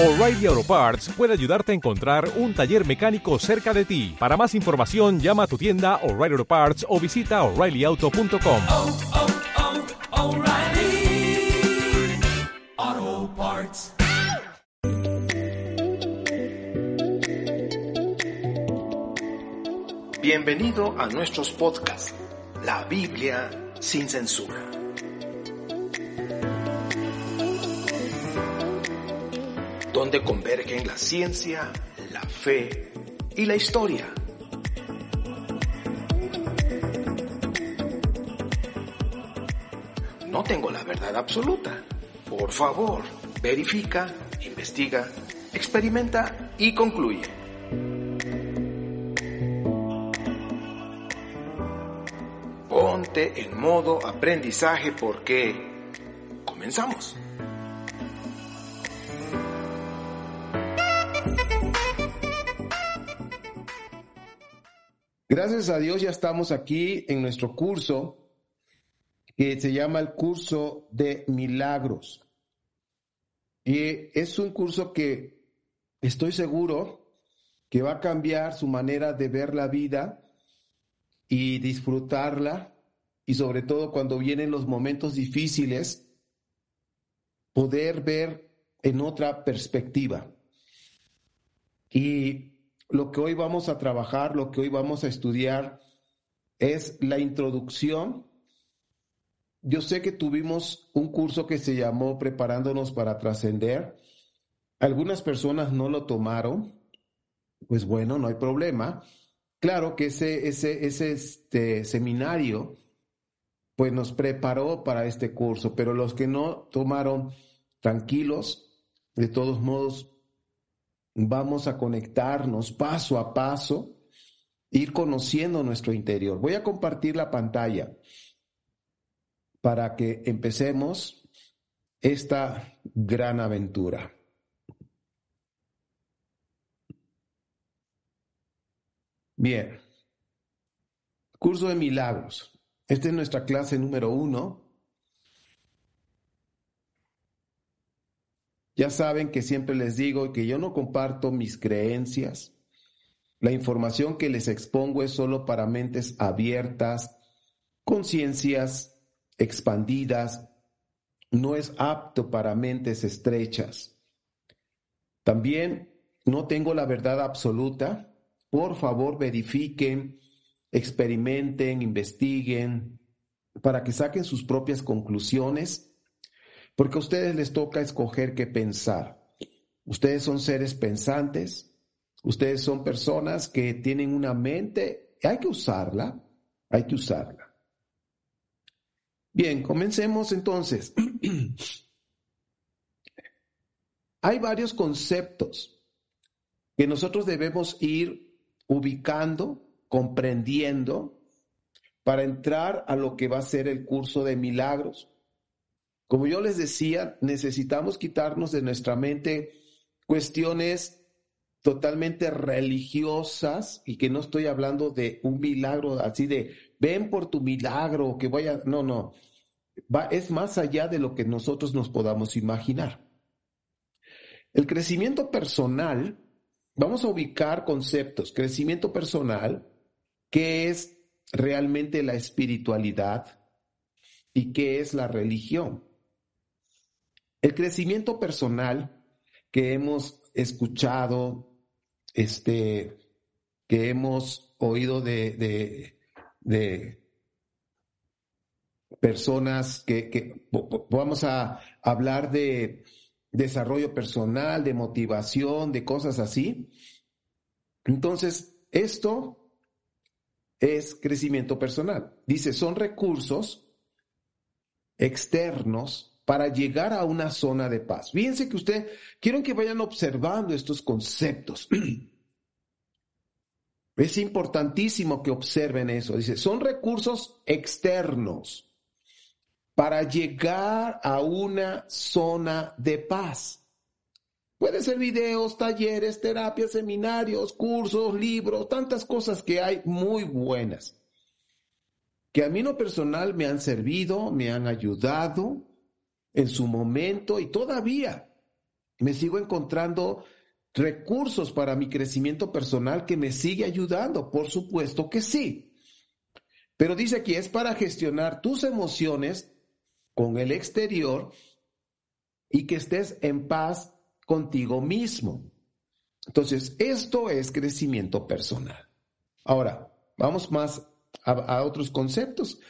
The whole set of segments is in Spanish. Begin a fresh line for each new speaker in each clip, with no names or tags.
O'Reilly Auto Parts puede ayudarte a encontrar un taller mecánico cerca de ti. Para más información, llama a tu tienda O'Reilly Auto Parts o visita oreillyauto.com.
oh, oh, Parts.
Bienvenido a nuestros podcasts, La Biblia sin censura. Donde convergen la ciencia, la fe y la historia. No tengo la verdad absoluta. Por favor, verifica, investiga, experimenta y concluye. Ponte en modo aprendizaje porque comenzamos. Gracias a Dios ya estamos aquí en nuestro curso que se llama el curso de milagros. Y es un curso que estoy seguro que va a cambiar su manera de ver la vida y disfrutarla y sobre todo cuando vienen los momentos difíciles, poder ver en otra perspectiva. Y lo que hoy vamos a trabajar, lo que hoy vamos a estudiar es la introducción. Yo sé que tuvimos un curso que se llamó Preparándonos para trascender. Algunas personas no lo tomaron. Pues bueno, no hay problema. Claro que ese, ese, ese este, seminario pues nos preparó para este curso, pero los que no tomaron tranquilos, de todos modos, vamos a conectarnos paso a paso, ir conociendo nuestro interior. Voy a compartir la pantalla para que empecemos esta gran aventura. Bien. Curso de milagros. Esta es nuestra clase número uno. Ya saben que siempre les digo que yo no comparto mis creencias. La información que les expongo es solo para mentes abiertas, conciencias expandidas. No es apto para mentes estrechas. También no tengo la verdad absoluta por favor verifiquen, experimenten, investiguen, para que saquen sus propias conclusiones, porque a ustedes les toca escoger qué pensar. Ustedes son seres pensantes, ustedes son personas que tienen una mente, hay que usarla, hay que usarla. Bien, comencemos entonces. hay varios conceptos que nosotros debemos ir ubicando, comprendiendo, para entrar a lo que va a ser el curso de milagros. Como yo les decía, necesitamos quitarnos de nuestra mente cuestiones totalmente religiosas y que no estoy hablando de un milagro así de ven por tu milagro que vaya, no, no, va, es más allá de lo que nosotros nos podamos imaginar. El crecimiento personal Vamos a ubicar conceptos, crecimiento personal, qué es realmente la espiritualidad y qué es la religión. El crecimiento personal que hemos escuchado, este, que hemos oído de, personas que vamos a hablar de desarrollo personal, de motivación, de cosas así. Entonces, esto es crecimiento personal. Dice, son recursos externos para llegar a una zona de paz. Fíjense que usted, quiero que vayan observando estos conceptos. Es importantísimo que observen eso. Dice, son recursos externos para llegar a una zona de paz. Puede ser videos, talleres, terapias, seminarios, cursos, libros, tantas cosas que hay muy buenas, que a mí no personal me han servido, me han ayudado en su momento y todavía me sigo encontrando recursos para mi crecimiento personal que me sigue ayudando. Por supuesto que sí. Pero dice aquí, es para gestionar tus emociones con el exterior y que estés en paz contigo mismo. Entonces, esto es crecimiento personal. Ahora, vamos más a, otros conceptos.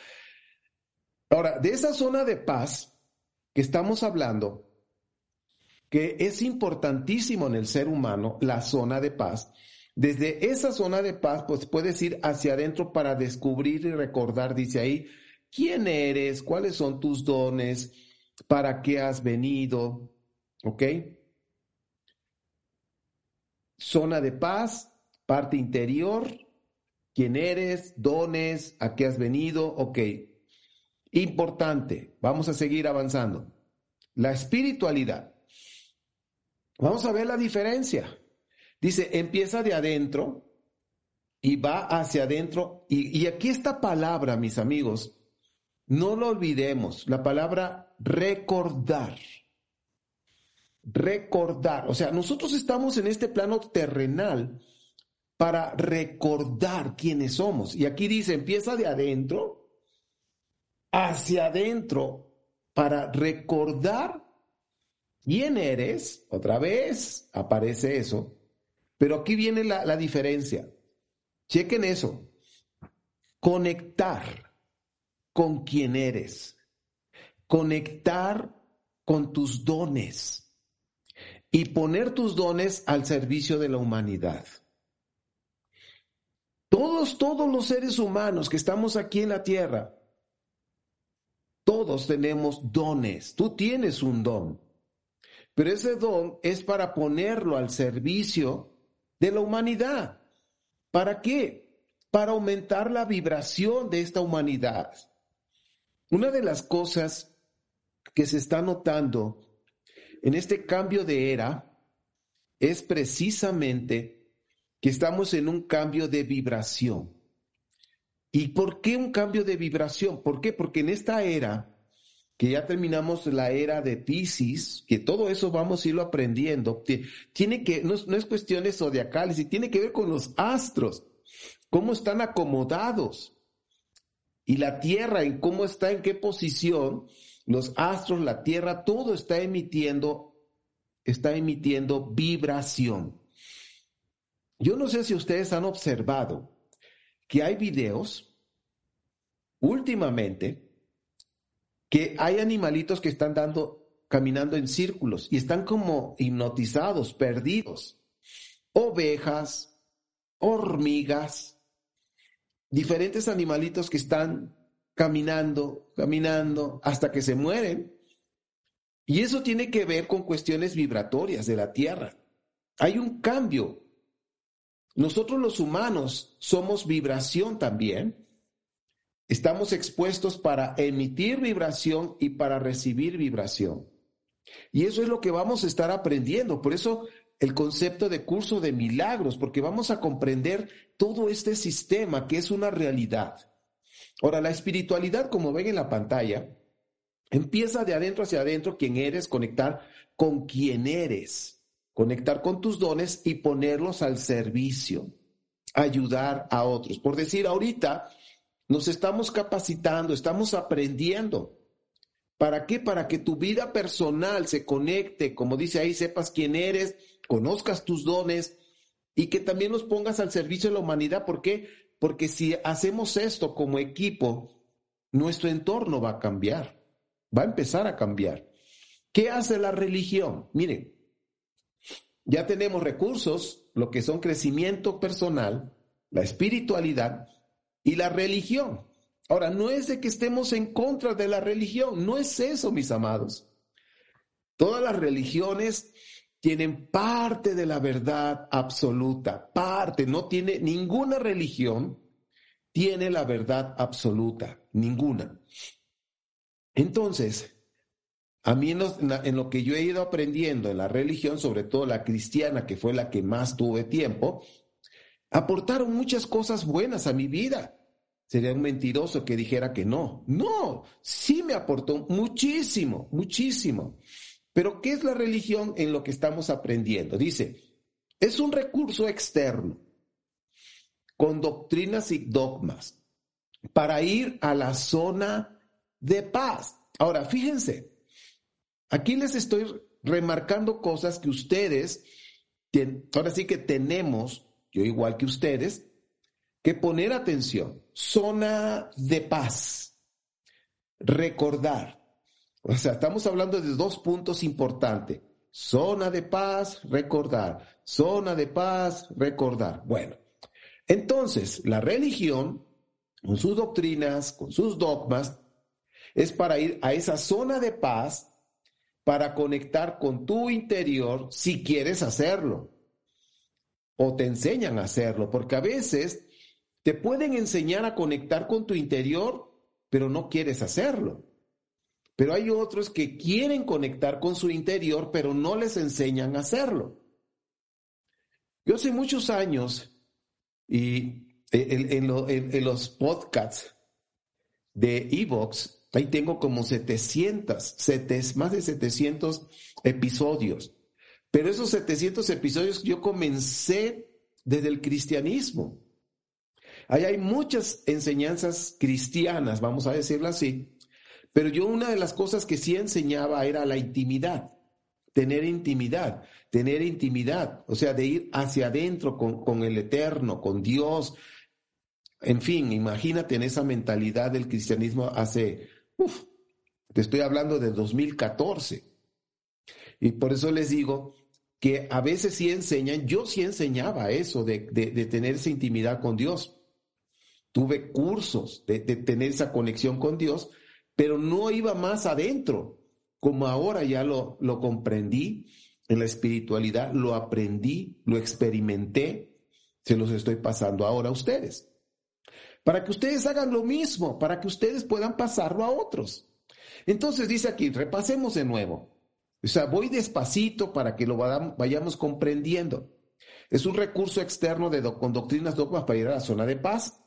Ahora, de esa zona de paz que estamos hablando, que es importantísimo en el ser humano, la zona de paz, desde esa zona de paz, pues puedes ir hacia adentro para descubrir y recordar, dice ahí, quién eres, cuáles son tus dones, para qué has venido, ¿ok? Zona de paz, parte interior, quién eres, dones, a qué has venido, ok. Importante, vamos a seguir avanzando. La espiritualidad. Vamos a ver la diferencia. Dice, empieza de adentro y va hacia adentro. Y, aquí esta palabra, mis amigos, no lo olvidemos, la palabra recordar. Recordar. O sea, nosotros estamos en este plano terrenal para recordar quiénes somos. Y aquí dice, empieza de adentro hacia adentro para recordar quién eres. Otra vez aparece eso. Pero aquí viene la, la diferencia. Chequen eso. Conectar con quién eres. Conectar con tus dones. Y poner tus dones al servicio de la humanidad. Todos, todos los seres humanos que estamos aquí en la tierra, todos tenemos dones. Tú tienes un don. Pero ese don es para ponerlo al servicio de la humanidad. ¿Para qué? Para aumentar la vibración de esta humanidad. Una de las cosas que se está notando en este cambio de era es precisamente que estamos en un cambio de vibración. ¿Y por qué un cambio de vibración? ¿Por qué? Porque en esta era que ya terminamos la era de Pisces, que todo eso vamos a irlo aprendiendo, tiene que, no, no es cuestión de zodiacales, y tiene que ver con los astros, cómo están acomodados, y la Tierra, en cómo está, en qué posición, los astros, la Tierra, todo está emitiendo, está emitiendo vibración. Yo no sé si ustedes han observado que hay videos últimamente que hay animalitos que están dando, caminando en círculos y están como hipnotizados, perdidos. Ovejas, hormigas, diferentes animalitos que están caminando, caminando hasta que se mueren. Y eso tiene que ver con cuestiones vibratorias de la Tierra. Hay un cambio. Nosotros los humanos somos vibración también Estamos expuestos para emitir vibración y para recibir vibración. Y eso es lo que vamos a estar aprendiendo. Por eso el concepto de curso de milagros, porque vamos a comprender todo este sistema que es una realidad. Ahora, la espiritualidad, como ven en la pantalla, empieza de adentro hacia adentro, quién eres, conectar con quién eres, conectar con tus dones y ponerlos al servicio, ayudar a otros. Por decir, ahorita nos estamos capacitando, estamos aprendiendo. ¿Para qué? Para que tu vida personal se conecte, como dice ahí, sepas quién eres, conozcas tus dones y que también los pongas al servicio de la humanidad. ¿Por qué? Porque si hacemos esto como equipo, nuestro entorno va a cambiar, va a empezar a cambiar. ¿Qué hace la religión? Miren, ya tenemos recursos, lo que son crecimiento personal, la espiritualidad, y la religión. Ahora, no es de que estemos en contra de la religión, no es eso, mis amados. Todas las religiones tienen parte de la verdad absoluta, parte, no tiene ninguna religión tiene la verdad absoluta, ninguna. Entonces, a mí en, lo que yo he ido aprendiendo en la religión, sobre todo la cristiana, que fue la que más tuve tiempo, aportaron muchas cosas buenas a mi vida. Sería un mentiroso que dijera que no. No, sí me aportó muchísimo, muchísimo. Pero ¿qué es la religión en lo que estamos aprendiendo? Dice, es un recurso externo con doctrinas y dogmas para ir a la zona de paz. Ahora, fíjense, aquí les estoy remarcando cosas que ustedes, ahora sí que tenemos, yo igual que ustedes, que poner atención. Zona de paz. Recordar. O sea, estamos hablando de dos puntos importantes. Zona de paz, recordar. Zona de paz, recordar. Bueno, entonces, la religión, con sus doctrinas, con sus dogmas, es para ir a esa zona de paz, para conectar con tu interior si quieres hacerlo. O te enseñan a hacerlo, porque a veces te pueden enseñar a conectar con tu interior, pero no quieres hacerlo. Pero hay otros que quieren conectar con su interior, pero no les enseñan a hacerlo. Yo hace muchos años, y en, los podcasts de Evox, ahí tengo como 700, más de 700 episodios. Pero esos 700 episodios yo comencé desde el cristianismo. Ahí hay muchas enseñanzas cristianas, vamos a decirlo así, pero yo una de las cosas que sí enseñaba era la intimidad, tener intimidad, tener intimidad, o sea, de ir hacia adentro con, el eterno, con Dios. En fin, imagínate en esa mentalidad del cristianismo hace, uff, te estoy hablando de 2014. Y por eso les digo que a veces sí enseñan, yo sí enseñaba eso de, de tener esa intimidad con Dios. Tuve cursos de, de tener esa conexión con Dios, pero no iba más adentro, como ahora ya lo, lo comprendí en la espiritualidad, lo aprendí, lo experimenté, se los estoy pasando ahora a ustedes. Para que ustedes hagan lo mismo, para que ustedes puedan pasarlo a otros. Entonces dice aquí, repasemos de nuevo. O sea, voy despacito para que lo vayamos comprendiendo. Es un recurso externo de con doctrinas dogmas para ir a la zona de paz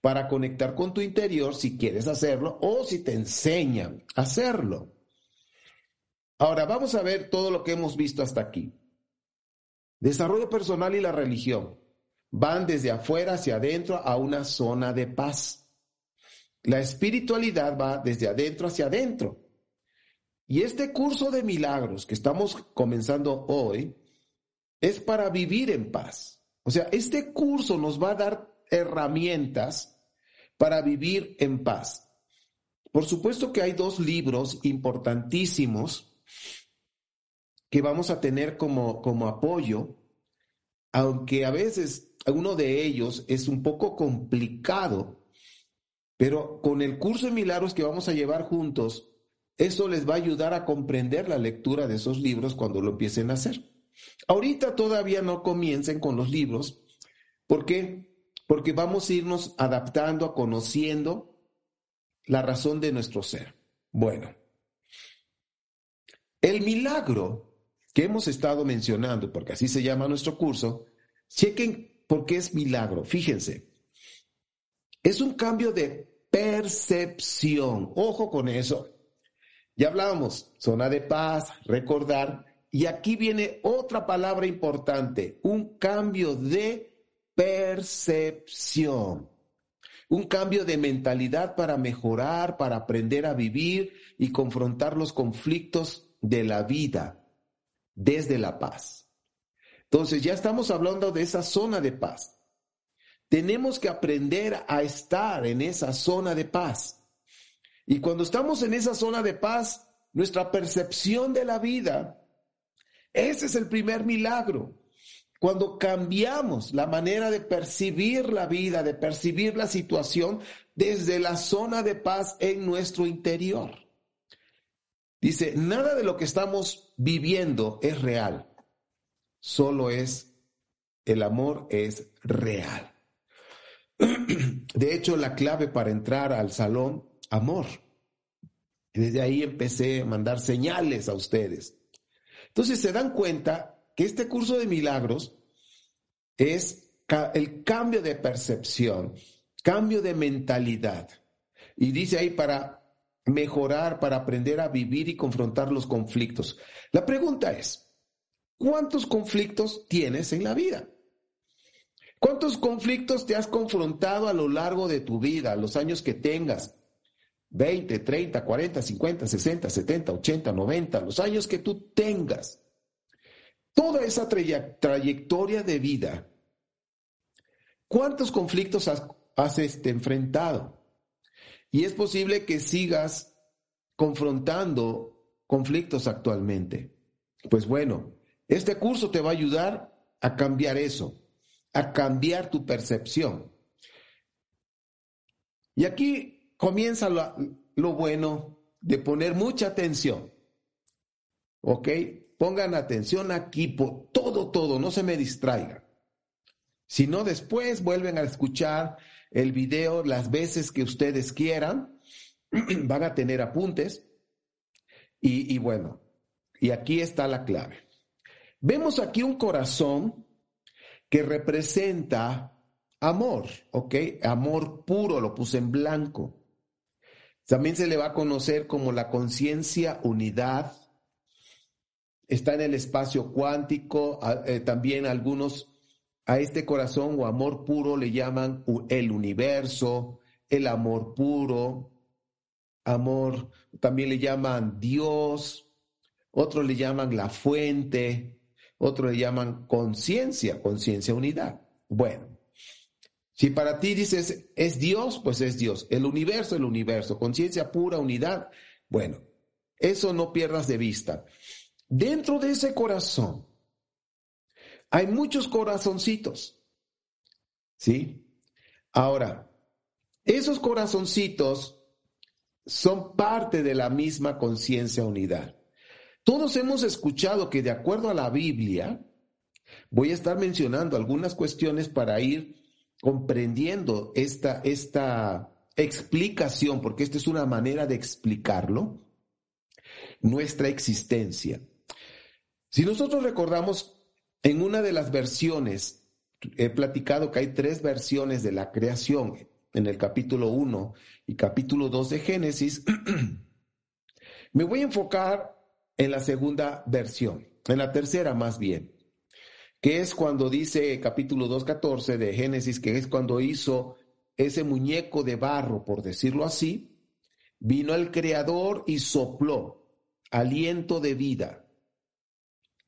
para conectar con tu interior si quieres hacerlo o si te enseñan a hacerlo. Ahora vamos a ver todo lo que hemos visto hasta aquí. Desarrollo personal y la religión van desde afuera hacia adentro a una zona de paz. La espiritualidad va desde adentro hacia adentro. Y este curso de milagros que estamos comenzando hoy es para vivir en paz. O sea, este curso nos va a dar herramientas para vivir en paz. Por supuesto que hay dos libros importantísimos que vamos a tener como, como apoyo, aunque a veces uno de ellos es un poco complicado, pero con el curso de milagros que vamos a llevar juntos, eso les va a ayudar a comprender la lectura de esos libros cuando lo empiecen a hacer. Ahorita todavía no comiencen con los libros, porque porque vamos a irnos adaptando, a conociendo la razón de nuestro ser. Bueno, el milagro que hemos estado mencionando, porque así se llama nuestro curso, chequen por qué es milagro. Fíjense, es un cambio de percepción. Ojo con eso. Ya hablábamos, zona de paz, recordar, y aquí viene otra palabra importante, un cambio de percepción. Un cambio de mentalidad para mejorar, para aprender a vivir y confrontar los conflictos de la vida desde la paz. Entonces ya estamos hablando de esa zona de paz. Tenemos que aprender a estar en esa zona de paz. Y cuando estamos en esa zona de paz, nuestra percepción de la vida, ese es el primer milagro. Cuando cambiamos la manera de percibir la vida, de percibir la situación desde la zona de paz en nuestro interior. Dice, nada de lo que estamos viviendo es real, solo es, el amor es real. De hecho, la clave para entrar al salón, amor. Y desde ahí empecé a mandar señales a ustedes. Entonces se dan cuenta que este curso de milagros es el cambio de percepción, cambio de mentalidad. Y dice ahí para mejorar, para aprender a vivir y confrontar los conflictos. La pregunta es, ¿cuántos conflictos tienes en la vida? ¿Cuántos conflictos te has confrontado a lo largo de tu vida, los años que tengas? 20, 30, 40, 50, 60, 70, 80, 90, los años que tú tengas. Toda esa trayectoria de vida, ¿cuántos conflictos has, has este, enfrentado? Y es posible que sigas confrontando conflictos actualmente. Pues bueno, este curso te va a ayudar a cambiar eso, a cambiar tu percepción. Y aquí comienza lo, bueno de poner mucha atención. ¿Ok? Pongan atención aquí por todo, todo, no se me distraiga. Si no, después vuelven a escuchar el video las veces que ustedes quieran, van a tener apuntes y bueno, y aquí está la clave. Vemos aquí un corazón que representa amor, ¿ok? Amor puro, lo puse en blanco. También se le va a conocer como la conciencia unidad. Está en el espacio cuántico, eh, también algunos a este corazón o amor puro le llaman el universo, el amor puro, amor, también le llaman Dios, otros le llaman la fuente, otros le llaman conciencia, conciencia unidad. Bueno, si para ti dices es Dios, pues es Dios, el universo, el universo, conciencia pura, unidad, bueno, eso no pierdas de vista. Dentro de ese corazón, hay muchos corazoncitos. ¿Sí? Ahora, esos corazoncitos son parte de la misma conciencia unidad. Todos hemos escuchado que de acuerdo a la Biblia, voy a estar mencionando algunas cuestiones para ir comprendiendo esta, esta explicación, porque esta es una manera de explicarlo, nuestra existencia. Si nosotros recordamos en una de las versiones, he platicado que hay tres versiones de la creación en el capítulo 1 y capítulo 2 de Génesis. Me voy a enfocar en la segunda versión, en la tercera más bien, que es cuando dice capítulo 2.14 de Génesis, que es cuando hizo ese muñeco de barro, por decirlo así, vino el Creador y sopló aliento de vida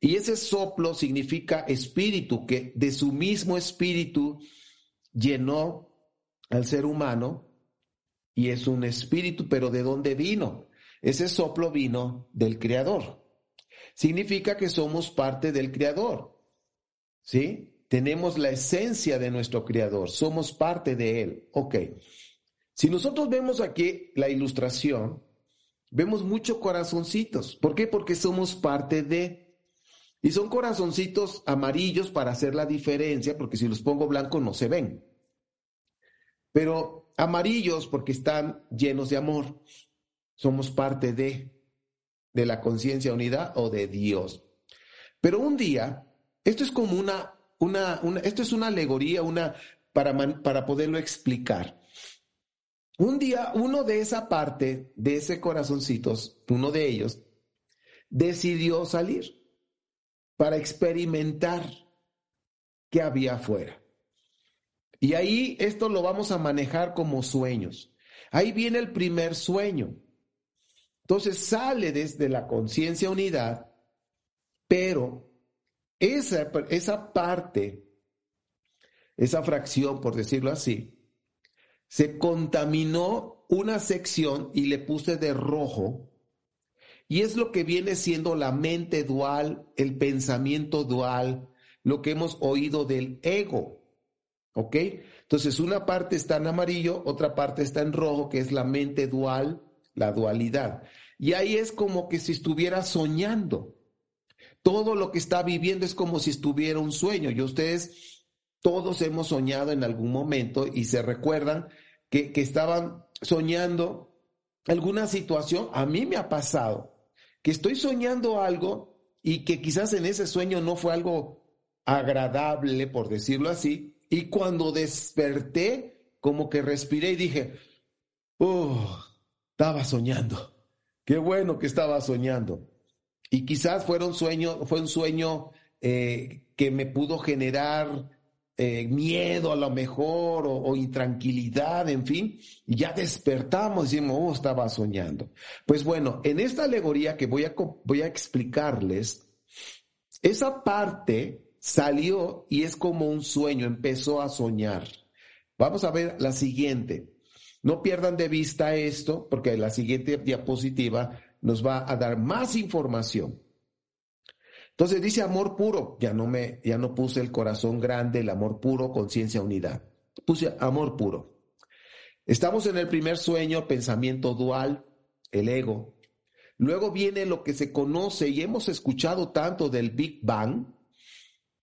y ese soplo significa espíritu, que de su mismo espíritu llenó al ser humano y es un espíritu, pero ¿de dónde vino? Ese soplo vino del Creador. Significa que somos parte del Creador. ¿Sí? Tenemos la esencia de nuestro Creador, somos parte de Él. Ok. Si nosotros vemos aquí la ilustración, vemos muchos corazoncitos. ¿Por qué? Porque somos parte de y son corazoncitos amarillos para hacer la diferencia, porque si los pongo blancos no se ven. Pero amarillos porque están llenos de amor. Somos parte de, de la conciencia unidad o de Dios. Pero un día, esto es como una, una, una esto es una alegoría, una, para, para poderlo explicar. Un día, uno de esa parte, de ese corazoncitos, uno de ellos, decidió salir para experimentar qué había afuera. Y ahí esto lo vamos a manejar como sueños. Ahí viene el primer sueño. Entonces sale desde la conciencia unidad, pero esa, esa parte, esa fracción, por decirlo así, se contaminó una sección y le puse de rojo y es lo que viene siendo la mente dual, el pensamiento dual, lo que hemos oído del ego. ¿Ok? Entonces, una parte está en amarillo, otra parte está en rojo, que es la mente dual, la dualidad. Y ahí es como que si estuviera soñando. Todo lo que está viviendo es como si estuviera un sueño. Y ustedes, todos hemos soñado en algún momento y se recuerdan que, que estaban soñando alguna situación. A mí me ha pasado que estoy soñando algo y que quizás en ese sueño no fue algo agradable, por decirlo así, y cuando desperté, como que respiré y dije, oh, estaba soñando. Qué bueno que estaba soñando. Y quizás fuera un sueño, fue un sueño eh, que me pudo generar eh, miedo a lo mejor o, intranquilidad, en fin, y ya despertamos y decimos, oh, estaba soñando. Pues bueno, en esta alegoría que voy a, voy a explicarles, esa parte salió y es como un sueño, empezó a soñar. Vamos a ver la siguiente. No pierdan de vista esto, porque la siguiente diapositiva nos va a dar más información. Entonces dice amor puro, ya no me, ya no puse el corazón grande, el amor puro, conciencia, unidad. Puse amor puro. Estamos en el primer sueño, pensamiento dual, el ego. Luego viene lo que se conoce y hemos escuchado tanto del Big Bang,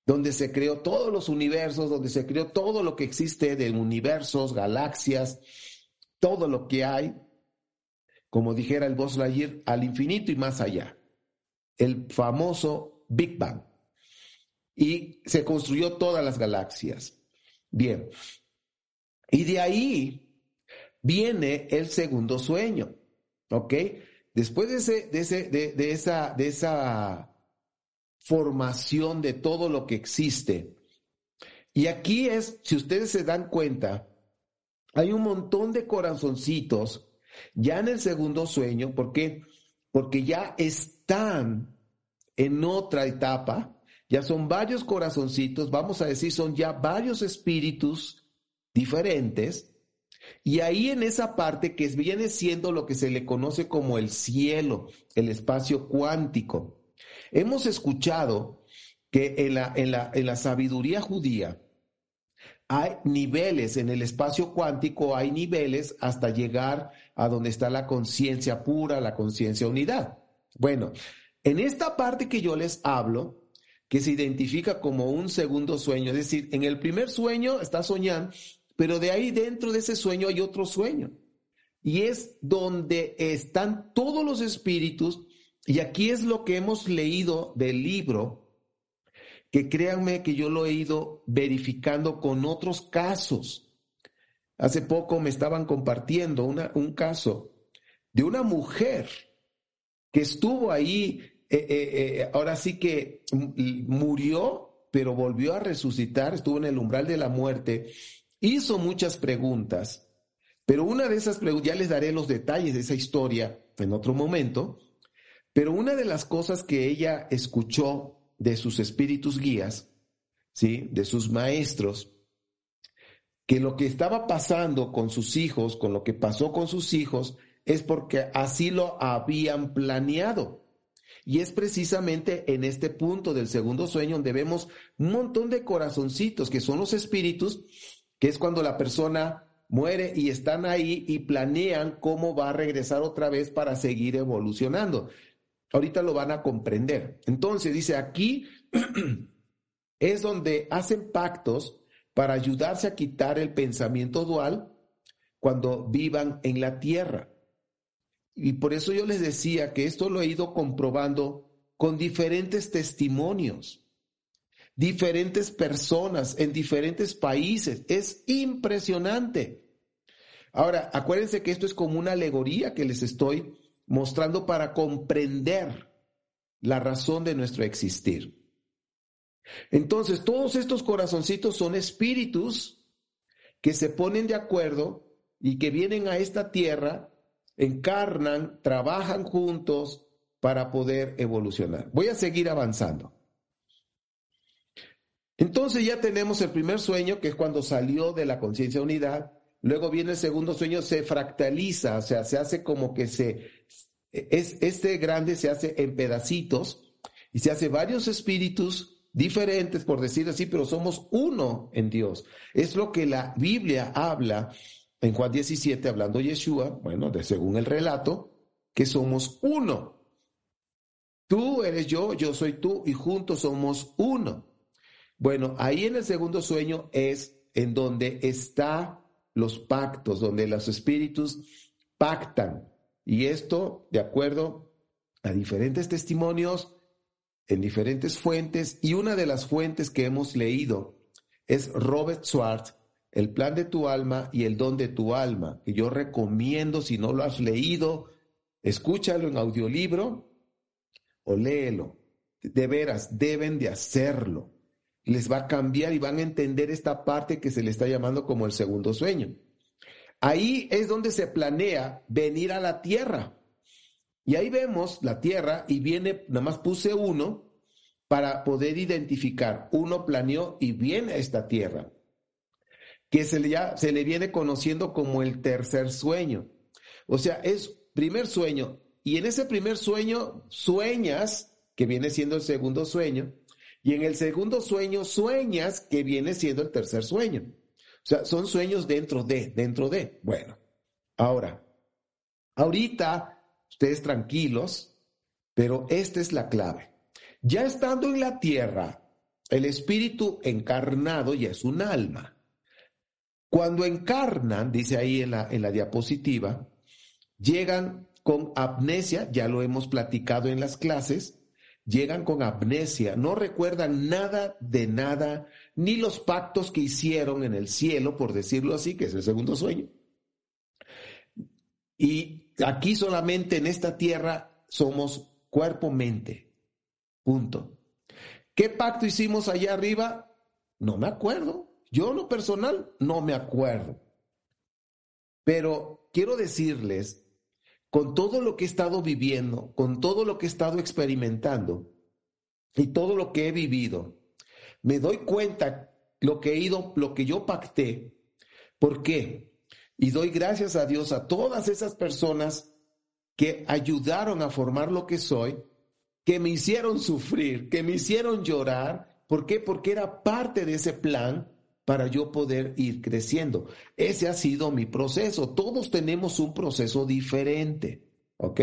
donde se creó todos los universos, donde se creó todo lo que existe de universos, galaxias, todo lo que hay, como dijera el Buzz Lightyear, al infinito y más allá. El famoso Big Bang. Y se construyó todas las galaxias. Bien. Y de ahí viene el segundo sueño. ¿Ok? Después de, ese, de, ese, de, esa, de esa formación de todo lo que existe. Y aquí es, si ustedes se dan cuenta, hay un montón de corazoncitos ya en el segundo sueño, ¿por qué? Porque ya están en otra etapa, ya son varios corazoncitos, vamos a decir, son ya varios espíritus diferentes, y ahí en esa parte que viene siendo lo que se le conoce como el cielo, el espacio cuántico. Hemos escuchado que en la, en la, en la sabiduría judía hay niveles, en el espacio cuántico hay niveles hasta llegar a donde está la conciencia pura, la conciencia unidad. Bueno, en esta parte que yo les hablo, que se identifica como un segundo sueño, es decir, en el primer sueño está soñando, pero de ahí dentro de ese sueño hay otro sueño. Y es donde están todos los espíritus, y aquí es lo que hemos leído del libro, que créanme que yo lo he ido verificando con otros casos. Hace poco me estaban compartiendo un caso de una mujer que estuvo ahí eh, eh, eh, ahora sí que murió, pero volvió a resucitar, estuvo en el umbral de la muerte, hizo muchas preguntas, pero una de esas preguntas, ya les daré los detalles de esa historia en otro momento, pero una de las cosas que ella escuchó de sus espíritus guías, ¿sí? de sus maestros, que lo que estaba pasando con sus hijos, con lo que pasó con sus hijos, es porque así lo habían planeado. Y es precisamente en este punto del segundo sueño donde vemos un montón de corazoncitos que son los espíritus, que es cuando la persona muere y están ahí y planean cómo va a regresar otra vez para seguir evolucionando. Ahorita lo van a comprender. Entonces dice aquí es donde hacen pactos para ayudarse a quitar el pensamiento dual cuando vivan en la tierra. Y por eso yo les decía que esto lo he ido comprobando con diferentes testimonios, diferentes personas en diferentes países. Es impresionante. Ahora, acuérdense que esto es como una alegoría que les estoy mostrando para comprender la razón de nuestro existir. Entonces, todos estos corazoncitos son espíritus que se ponen de acuerdo y que vienen a esta tierra encarnan, trabajan juntos para poder evolucionar. Voy a seguir avanzando. Entonces ya tenemos el primer sueño, que es cuando salió de la conciencia unidad. Luego viene el segundo sueño, se fractaliza, o sea, se hace como que se, es, este grande se hace en pedacitos y se hace varios espíritus diferentes, por decir así, pero somos uno en Dios. Es lo que la Biblia habla en Juan 17, hablando Yeshua, bueno, de según el relato, que somos uno. Tú eres yo, yo soy tú y juntos somos uno. Bueno, ahí en el segundo sueño es en donde está los pactos, donde los espíritus pactan. Y esto, de acuerdo a diferentes testimonios, en diferentes fuentes, y una de las fuentes que hemos leído es Robert Swartz, el plan de tu alma y el don de tu alma, que yo recomiendo, si no lo has leído, escúchalo en audiolibro o léelo. De veras, deben de hacerlo. Les va a cambiar y van a entender esta parte que se le está llamando como el segundo sueño. Ahí es donde se planea venir a la tierra. Y ahí vemos la tierra y viene, nada más puse uno para poder identificar. Uno planeó y viene a esta tierra, que se le, ya, se le viene conociendo como el tercer sueño. O sea, es primer sueño. Y en ese primer sueño sueñas, que viene siendo el segundo sueño, y en el segundo sueño sueñas, que viene siendo el tercer sueño. O sea, son sueños dentro de, dentro de. Bueno, ahora, ahorita ustedes tranquilos, pero esta es la clave. Ya estando en la tierra, el espíritu encarnado ya es un alma. Cuando encarnan, dice ahí en la, en la diapositiva, llegan con amnesia, ya lo hemos platicado en las clases, llegan con amnesia, no recuerdan nada de nada, ni los pactos que hicieron en el cielo, por decirlo así, que es el segundo sueño. Y aquí solamente en esta tierra somos cuerpo-mente. Punto. ¿Qué pacto hicimos allá arriba? No me acuerdo. Yo lo personal no me acuerdo. Pero quiero decirles, con todo lo que he estado viviendo, con todo lo que he estado experimentando y todo lo que he vivido, me doy cuenta lo que he ido, lo que yo pacté. ¿Por qué? Y doy gracias a Dios a todas esas personas que ayudaron a formar lo que soy, que me hicieron sufrir, que me hicieron llorar. ¿Por qué? Porque era parte de ese plan para yo poder ir creciendo. Ese ha sido mi proceso. Todos tenemos un proceso diferente. ¿Ok?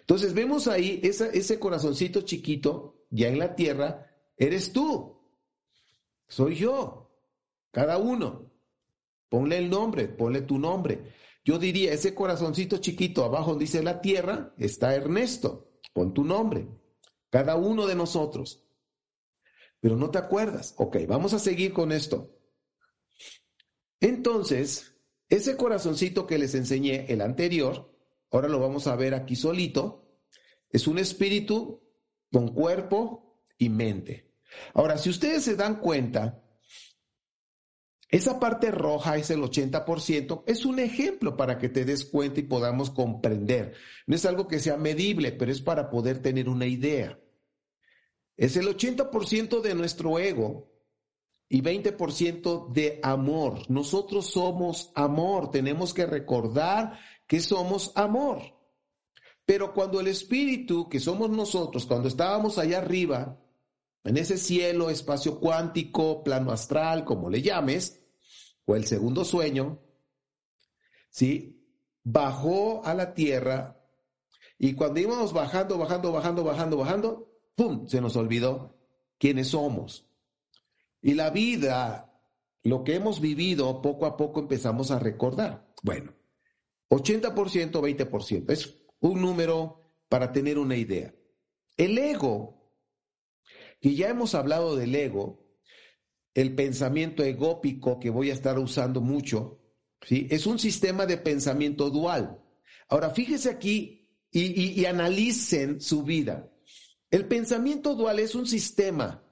Entonces vemos ahí ese corazoncito chiquito ya en la tierra, eres tú. Soy yo. Cada uno. Ponle el nombre, ponle tu nombre. Yo diría, ese corazoncito chiquito abajo dice la tierra, está Ernesto. Pon tu nombre. Cada uno de nosotros. Pero no te acuerdas. Ok, vamos a seguir con esto. Entonces, ese corazoncito que les enseñé, el anterior, ahora lo vamos a ver aquí solito, es un espíritu con cuerpo y mente. Ahora, si ustedes se dan cuenta, esa parte roja es el 80%, es un ejemplo para que te des cuenta y podamos comprender. No es algo que sea medible, pero es para poder tener una idea. Es el 80% de nuestro ego y 20% de amor. Nosotros somos amor, tenemos que recordar que somos amor. Pero cuando el espíritu, que somos nosotros, cuando estábamos allá arriba, en ese cielo, espacio cuántico, plano astral, como le llames, o el segundo sueño, ¿sí? Bajó a la tierra y cuando íbamos bajando, bajando, bajando, bajando, bajando, ¡pum! Se nos olvidó quiénes somos. Y la vida, lo que hemos vivido, poco a poco empezamos a recordar. Bueno, 80%, 20%. Es un número para tener una idea. El ego y ya hemos hablado del ego, el pensamiento egópico que voy a estar usando mucho, ¿sí? Es un sistema de pensamiento dual. Ahora, fíjese aquí y, y analicen su vida. El pensamiento dual es un sistema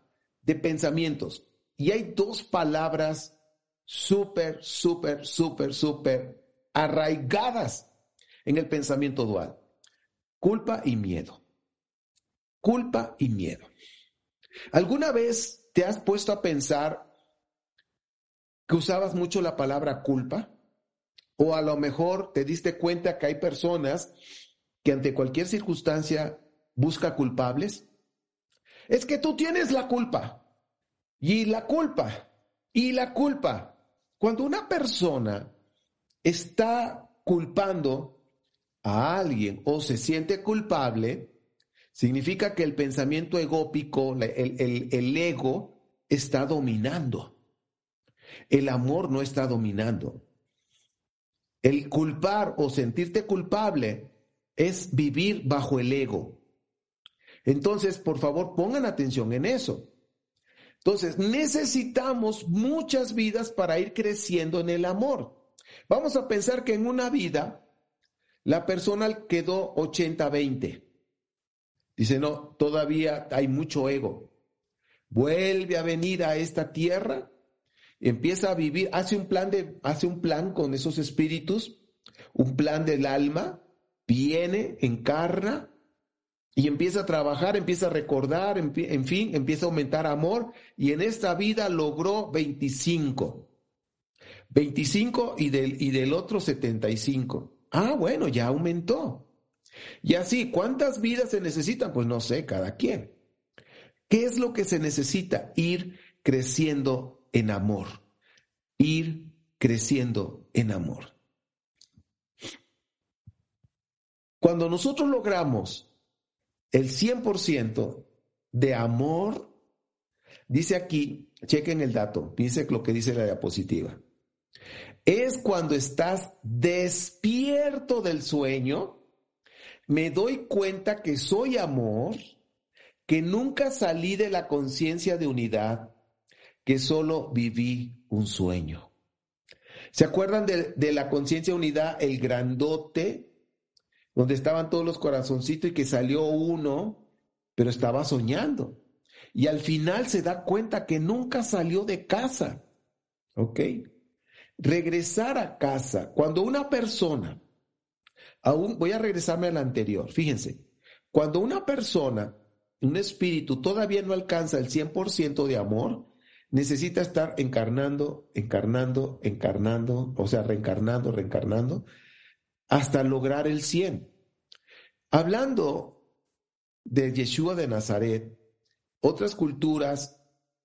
de pensamientos y hay dos palabras súper, súper, súper, súper arraigadas en el pensamiento dual. Culpa y miedo. Culpa y miedo. ¿Alguna vez te has puesto a pensar que usabas mucho la palabra culpa? O a lo mejor te diste cuenta que hay personas que ante cualquier circunstancia busca culpables. Es que tú tienes la culpa. Y la culpa. Y la culpa. Cuando una persona está culpando a alguien o se siente culpable, Significa que el pensamiento egópico, el, el ego, está dominando. El amor no está dominando. El culpar o sentirte culpable es vivir bajo el ego. Entonces, por favor, pongan atención en eso. Entonces, necesitamos muchas vidas para ir creciendo en el amor. Vamos a pensar que en una vida la persona quedó 80-20. Dice, no, todavía hay mucho ego. Vuelve a venir a esta tierra, empieza a vivir, hace un plan de, hace un plan con esos espíritus, un plan del alma, viene, encarna, y empieza a trabajar, empieza a recordar, en fin, empieza a aumentar amor y en esta vida logró 25. 25 y del, y del otro 75. Ah, bueno, ya aumentó. Y así, ¿cuántas vidas se necesitan? Pues no sé, cada quien. ¿Qué es lo que se necesita? Ir creciendo en amor. Ir creciendo en amor. Cuando nosotros logramos el 100% de amor, dice aquí, chequen el dato, dice lo que dice la diapositiva. Es cuando estás despierto del sueño, me doy cuenta que soy amor, que nunca salí de la conciencia de unidad, que solo viví un sueño. ¿Se acuerdan de, de la conciencia de unidad, el grandote donde estaban todos los corazoncitos y que salió uno, pero estaba soñando. Y al final se da cuenta que nunca salió de casa. ¿Ok? Regresar a casa. Cuando una persona, aún voy a regresarme al anterior, fíjense, cuando una persona, un espíritu, todavía no alcanza el 100% de amor, necesita estar encarnando, encarnando, encarnando, o sea, reencarnando, reencarnando, hasta lograr el 100. Hablando de Yeshua de Nazaret, otras culturas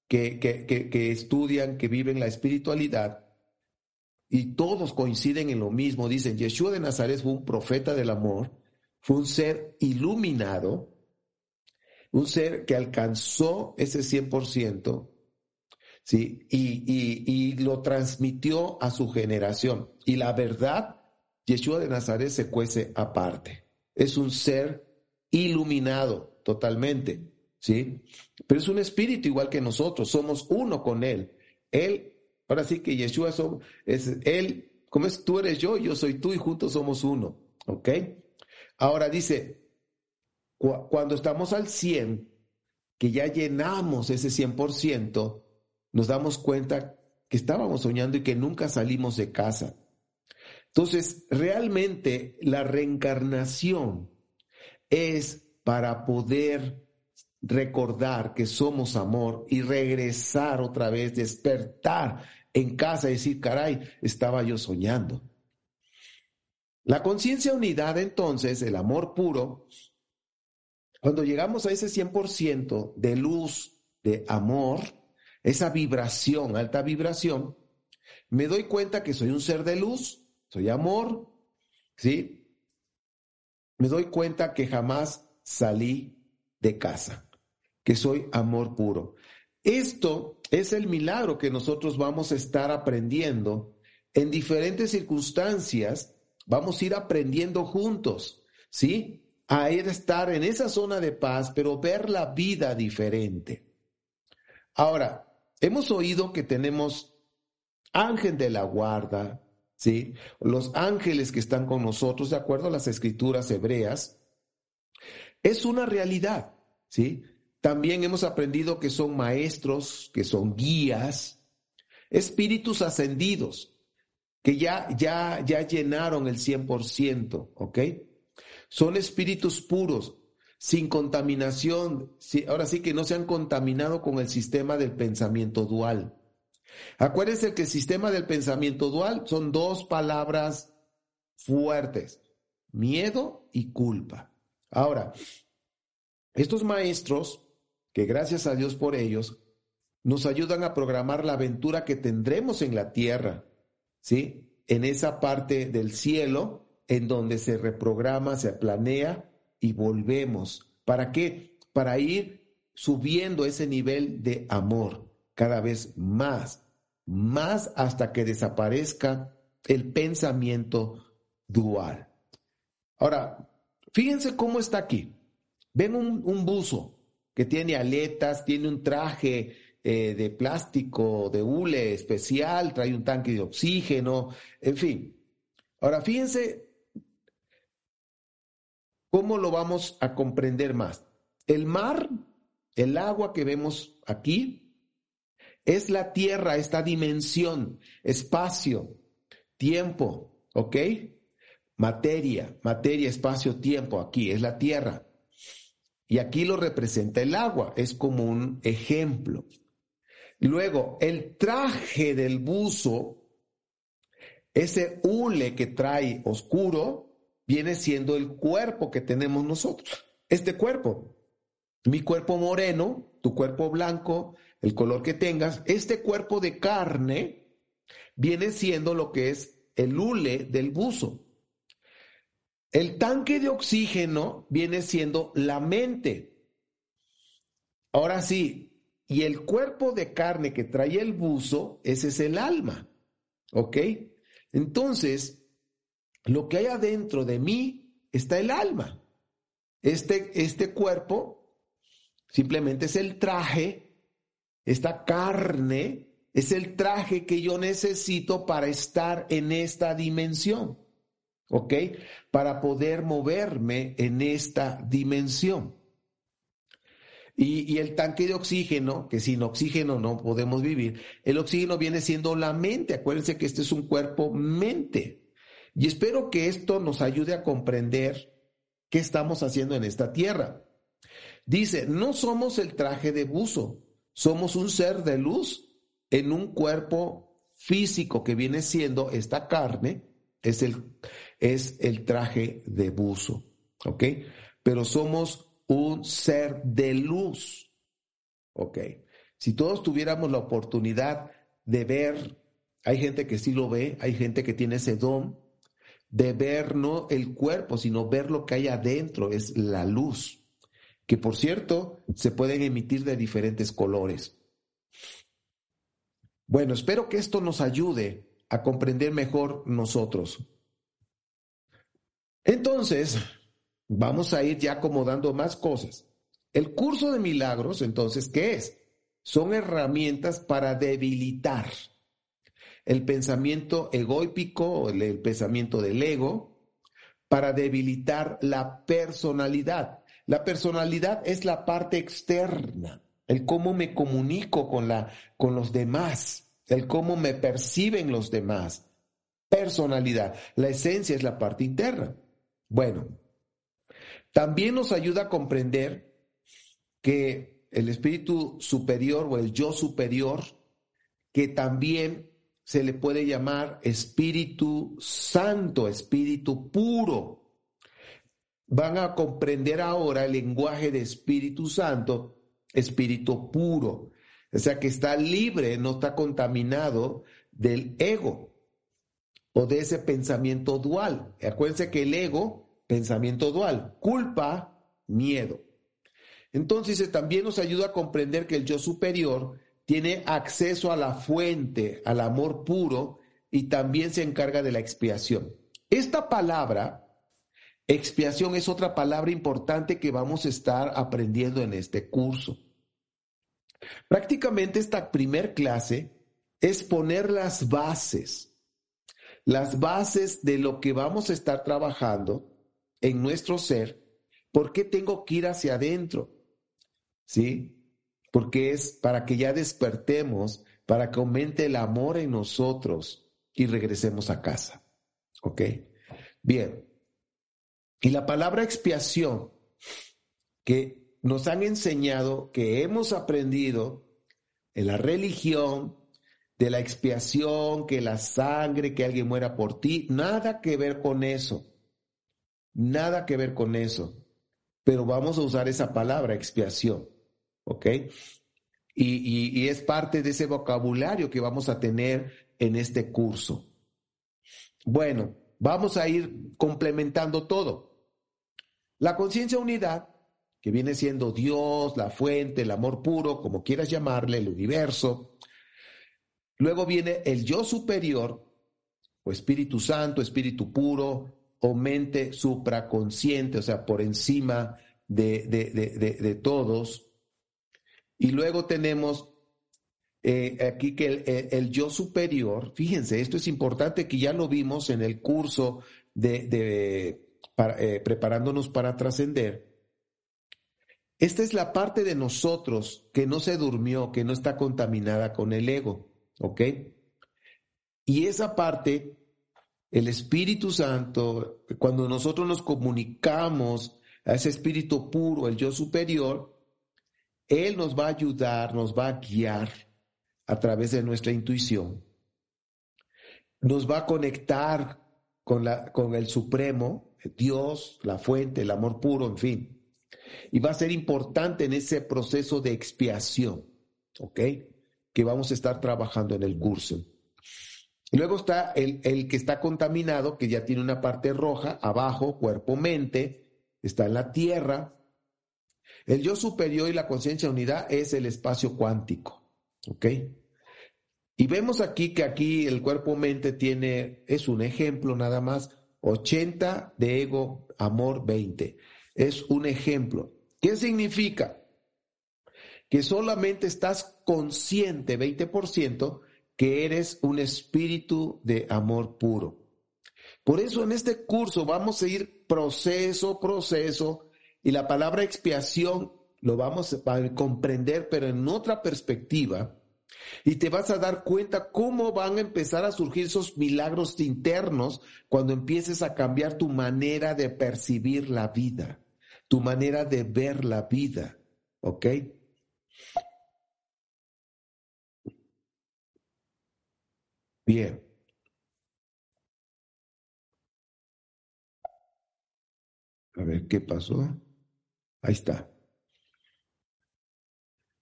que, que, estudian, que viven la espiritualidad, y todos coinciden en lo mismo, dicen, Yeshua de Nazaret fue un profeta del amor, fue un ser iluminado, un ser que alcanzó ese 100%, ¿sí? Y, y, y, lo transmitió a su generación. Y la verdad Yeshua de Nazaret se cuece aparte. Es un ser iluminado totalmente, ¿sí? Pero es un espíritu igual que nosotros, somos uno con Él. Él, ahora sí que Yeshua es Él, como es tú eres yo, yo soy tú y juntos somos uno, ¿ok? Ahora dice, cuando estamos al 100, que ya llenamos ese 100%, nos damos cuenta que estábamos soñando y que nunca salimos de casa. Entonces, realmente la reencarnación es para poder recordar que somos amor y regresar otra vez, despertar en casa y decir, caray, estaba yo soñando. La conciencia unidad entonces, el amor puro, cuando llegamos a ese 100% de luz, de amor, esa vibración, alta vibración, me doy cuenta que soy un ser de luz, soy amor, ¿sí? Me doy cuenta que jamás salí de casa, que soy amor puro. Esto es el milagro que nosotros vamos a estar aprendiendo en diferentes circunstancias. Vamos a ir aprendiendo juntos, ¿sí? A ir a estar en esa zona de paz, pero ver la vida diferente. Ahora, hemos oído que tenemos ángel de la guarda, ¿sí? Los ángeles que están con nosotros, de acuerdo a las escrituras hebreas, es una realidad, ¿sí? También hemos aprendido que son maestros, que son guías, espíritus ascendidos, que ya, ya, ya llenaron el 100%, ¿ok? Son espíritus puros, sin contaminación, ahora sí que no se han contaminado con el sistema del pensamiento dual. Acuérdense que el sistema del pensamiento dual son dos palabras fuertes, miedo y culpa. Ahora, estos maestros, que gracias a Dios por ellos, nos ayudan a programar la aventura que tendremos en la tierra, ¿sí? En esa parte del cielo en donde se reprograma, se planea y volvemos. ¿Para qué? Para ir subiendo ese nivel de amor cada vez más, más hasta que desaparezca el pensamiento dual. Ahora, fíjense cómo está aquí. Ven un, buzo que tiene aletas, tiene un traje eh, de plástico, de hule especial, trae un tanque de oxígeno, en fin. Ahora, fíjense cómo lo vamos a comprender más. El mar, el agua que vemos aquí, es la tierra, esta dimensión, espacio, tiempo, ¿ok? Materia, materia, espacio, tiempo, aquí es la tierra. Y aquí lo representa el agua, es como un ejemplo. Luego, el traje del buzo, ese hule que trae oscuro, viene siendo el cuerpo que tenemos nosotros. Este cuerpo, mi cuerpo moreno, tu cuerpo blanco, el color que tengas, este cuerpo de carne viene siendo lo que es el hule del buzo. El tanque de oxígeno viene siendo la mente. Ahora sí, y el cuerpo de carne que trae el buzo, ese es el alma. ¿Ok? Entonces, lo que hay adentro de mí está el alma. Este, este cuerpo simplemente es el traje, esta carne es el traje que yo necesito para estar en esta dimensión. ¿ok? Para poder moverme en esta dimensión. Y, el tanque de oxígeno, que sin oxígeno no podemos vivir, el oxígeno viene siendo la mente. Acuérdense que este es un cuerpo mente. Y espero que esto nos ayude a comprender qué estamos haciendo en esta tierra. Dice, no somos el traje de buzo, somos un ser de luz en un cuerpo físico que viene siendo esta carne, es el, es el traje de buzo, ¿ok? Pero somos un ser de luz, ¿ok? Si todos tuviéramos la oportunidad de ver, hay gente que sí lo ve, hay gente que tiene ese don, de ver no el cuerpo, sino ver lo que hay adentro, es la luz, que por cierto se pueden emitir de diferentes colores. Bueno, espero que esto nos ayude a comprender mejor nosotros. Entonces, vamos a ir ya acomodando más cosas. El curso de milagros, entonces, ¿qué es? Son herramientas para debilitar el pensamiento egoípico, el, el pensamiento del ego, para debilitar la personalidad. La personalidad es la parte externa, el cómo me comunico con, la, con los demás, el cómo me perciben los demás. Personalidad. La esencia es la parte interna. Bueno, también nos ayuda a comprender que el espíritu superior o el yo superior, que también se le puede llamar espíritu santo, espíritu puro. Van a comprender ahora el lenguaje de espíritu santo, espíritu puro. O sea que está libre, no está contaminado del ego o de ese pensamiento dual. Acuérdense que el ego, pensamiento dual, culpa, miedo. Entonces también nos ayuda a comprender que el yo superior tiene acceso a la fuente, al amor puro y también se encarga de la expiación. Esta palabra, expiación, es otra palabra importante que vamos a estar aprendiendo en este curso. Prácticamente esta primer clase es poner las bases las bases de lo que vamos a estar trabajando en nuestro ser, ¿por qué tengo que ir hacia adentro? ¿Sí? Porque es para que ya despertemos, para que aumente el amor en nosotros y regresemos a casa. ¿Ok? Bien. Y la palabra expiación que nos han enseñado, que hemos aprendido en la religión, de la expiación, que la sangre, que alguien muera por ti, nada que ver con eso. Nada que ver con eso. Pero vamos a usar esa palabra, expiación. ¿Ok? Y, y, es parte de ese vocabulario que vamos a tener en este curso. Bueno, vamos a ir complementando todo. La conciencia unidad, que viene siendo Dios, la fuente, el amor puro, como quieras llamarle, el universo, Luego viene el yo superior, o Espíritu Santo, Espíritu puro, o mente supraconsciente, o sea, por encima de, de, de, de todos. Y luego tenemos eh, aquí que el, yo superior, fíjense, esto es importante que ya lo vimos en el curso de eh, preparándonos para trascender. Esta es la parte de nosotros que no se durmió, que no está contaminada con el ego, ¿ok? Y esa parte, el Espíritu Santo, cuando nosotros nos comunicamos a ese Espíritu puro, el yo superior, Él nos va a ayudar, nos va a guiar a través de nuestra intuición. Nos va a conectar con, la, con el Supremo, Dios, la fuente, el amor puro, en fin. Y va a ser importante en ese proceso de expiación, ¿ok? Que vamos a estar trabajando en el curso. Luego está el, el que está contaminado, que ya tiene una parte roja, abajo, cuerpo, mente, está en la tierra. El yo superior y la conciencia unidad es el espacio cuántico, ¿ok? Y vemos aquí que aquí el cuerpo-mente tiene, es un ejemplo nada más, 80 de ego, amor 20. Es un ejemplo. ¿Qué significa? Que solamente estás consciente 20% que eres un espíritu de amor puro. Por eso en este curso vamos a ir proceso, proceso, y la palabra expiación lo vamos a comprender, pero en otra perspectiva, y te vas a dar cuenta cómo van a empezar a surgir esos milagros internos cuando empieces a cambiar tu manera de percibir la vida, tu manera de ver la vida, ¿ok? Bien. A ver qué pasó. Ahí está.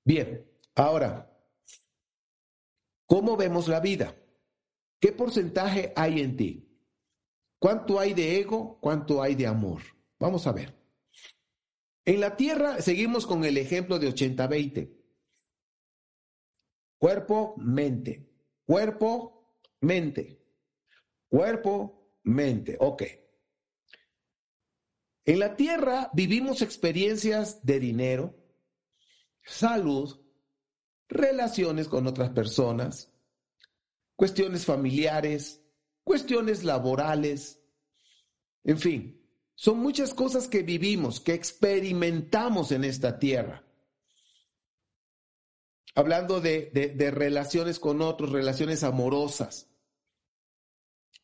Bien, ahora, ¿cómo vemos la vida? ¿Qué porcentaje hay en ti? ¿Cuánto hay de ego? ¿Cuánto hay de amor? Vamos a ver. En la Tierra seguimos con el ejemplo de 80-20. Cuerpo, mente. Cuerpo, mente. Cuerpo, mente. Ok. En la Tierra vivimos experiencias de dinero, salud, relaciones con otras personas, cuestiones familiares, cuestiones laborales, en fin, son muchas cosas que vivimos, que experimentamos en esta tierra. Hablando de, de, relaciones con otros, relaciones amorosas,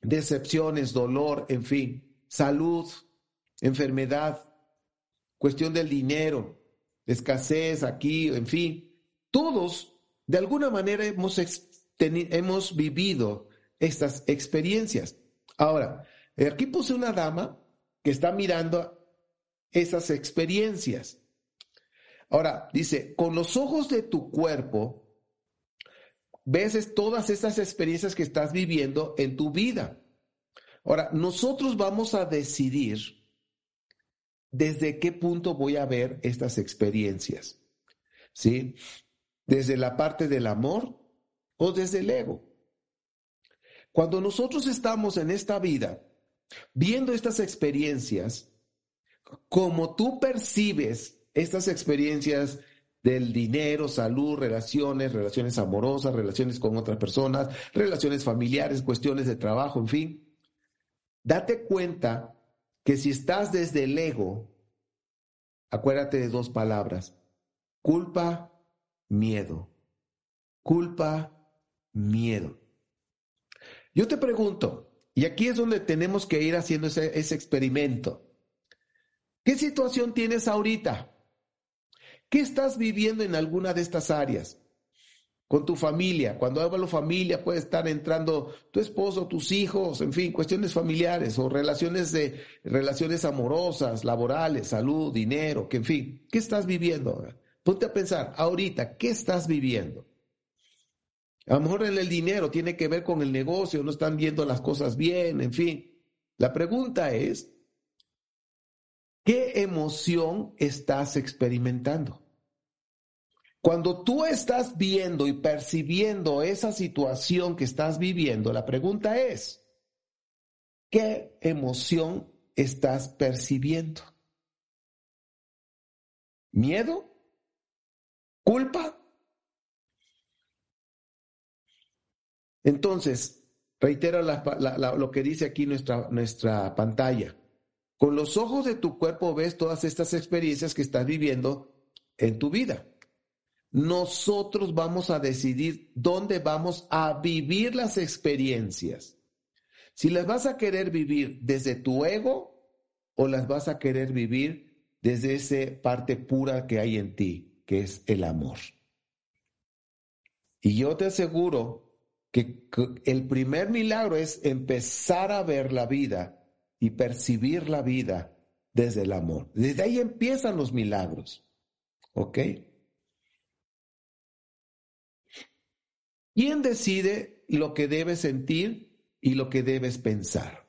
decepciones, dolor, en fin, salud, enfermedad, cuestión del dinero, escasez aquí, en fin, todos de alguna manera hemos, hemos vivido estas experiencias. Ahora, aquí puse una dama que está mirando esas experiencias. Ahora, dice, con los ojos de tu cuerpo, ves todas estas experiencias que estás viviendo en tu vida. Ahora, nosotros vamos a decidir desde qué punto voy a ver estas experiencias. ¿Sí? Desde la parte del amor o desde el ego. Cuando nosotros estamos en esta vida viendo estas experiencias, como tú percibes estas experiencias del dinero, salud, relaciones, relaciones amorosas, relaciones con otras personas, relaciones familiares, cuestiones de trabajo, en fin, date cuenta que si estás desde el ego, acuérdate de dos palabras, culpa, miedo. Culpa, miedo. Yo te pregunto, y aquí es donde tenemos que ir haciendo ese, ese experimento. ¿Qué situación tienes ahorita? ¿Qué estás viviendo en alguna de estas áreas? Con tu familia. Cuando hablo familia puede estar entrando tu esposo, tus hijos, en fin, cuestiones familiares o relaciones de relaciones amorosas, laborales, salud, dinero, que en fin, ¿qué estás viviendo? Ponte a pensar, ahorita, ¿qué estás viviendo? A lo mejor en el dinero tiene que ver con el negocio, no están viendo las cosas bien, en fin. La pregunta es, ¿qué emoción estás experimentando? Cuando tú estás viendo y percibiendo esa situación que estás viviendo, la pregunta es, ¿qué emoción estás percibiendo? ¿Miedo? ¿Culpa? Entonces, reitero lo que dice aquí nuestra, nuestra pantalla. Con los ojos de tu cuerpo ves todas estas experiencias que estás viviendo en tu vida. Nosotros vamos a decidir dónde vamos a vivir las experiencias. Si las vas a querer vivir desde tu ego o las vas a querer vivir desde esa parte pura que hay en ti, que es el amor. Y yo te aseguro que el primer milagro es empezar a ver la vida y percibir la vida desde el amor. Desde ahí empiezan los milagros. ¿Ok? ¿Quién decide lo que debes sentir y lo que debes pensar?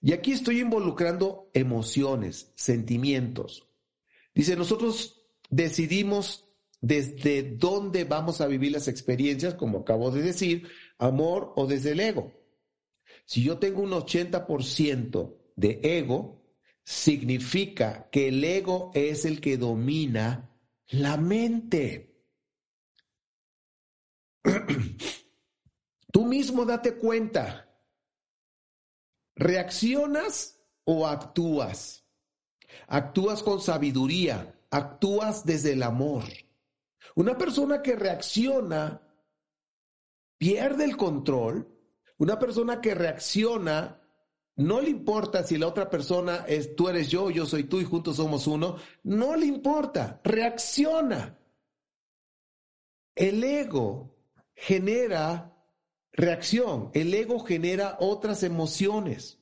Y aquí estoy involucrando emociones, sentimientos. Dice, nosotros decidimos desde dónde vamos a vivir las experiencias, como acabo de decir, amor o desde el ego. Si yo tengo un 80% de ego, significa que el ego es el que domina la mente. Tú mismo date cuenta. ¿Reaccionas o actúas? Actúas con sabiduría, actúas desde el amor. Una persona que reacciona pierde el control. Una persona que reacciona no le importa si la otra persona es tú eres yo, yo soy tú y juntos somos uno. No le importa, reacciona. El ego genera reacción, el ego genera otras emociones.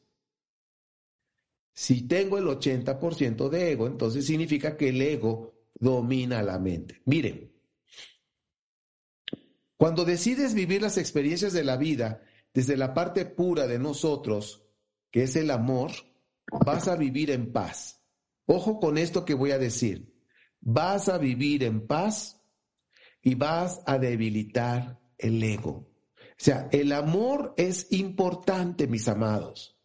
Si tengo el 80% de ego, entonces significa que el ego domina la mente. Miren, cuando decides vivir las experiencias de la vida desde la parte pura de nosotros, que es el amor, vas a vivir en paz. Ojo con esto que voy a decir. Vas a vivir en paz y vas a debilitar el ego. O sea, el amor es importante, mis amados.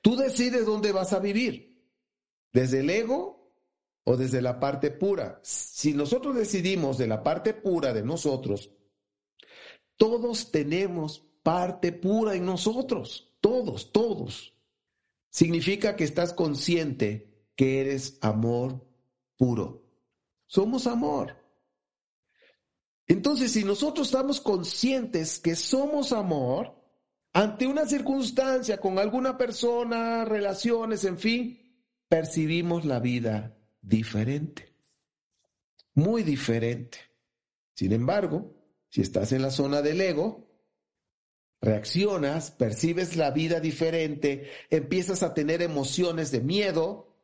Tú decides dónde vas a vivir, desde el ego o desde la parte pura. Si nosotros decidimos de la parte pura de nosotros, todos tenemos parte pura en nosotros, todos, todos. Significa que estás consciente que eres amor puro. Somos amor. Entonces, si nosotros estamos conscientes que somos amor, ante una circunstancia con alguna persona, relaciones, en fin, percibimos la vida diferente. Muy diferente. Sin embargo, si estás en la zona del ego, reaccionas, percibes la vida diferente, empiezas a tener emociones de miedo,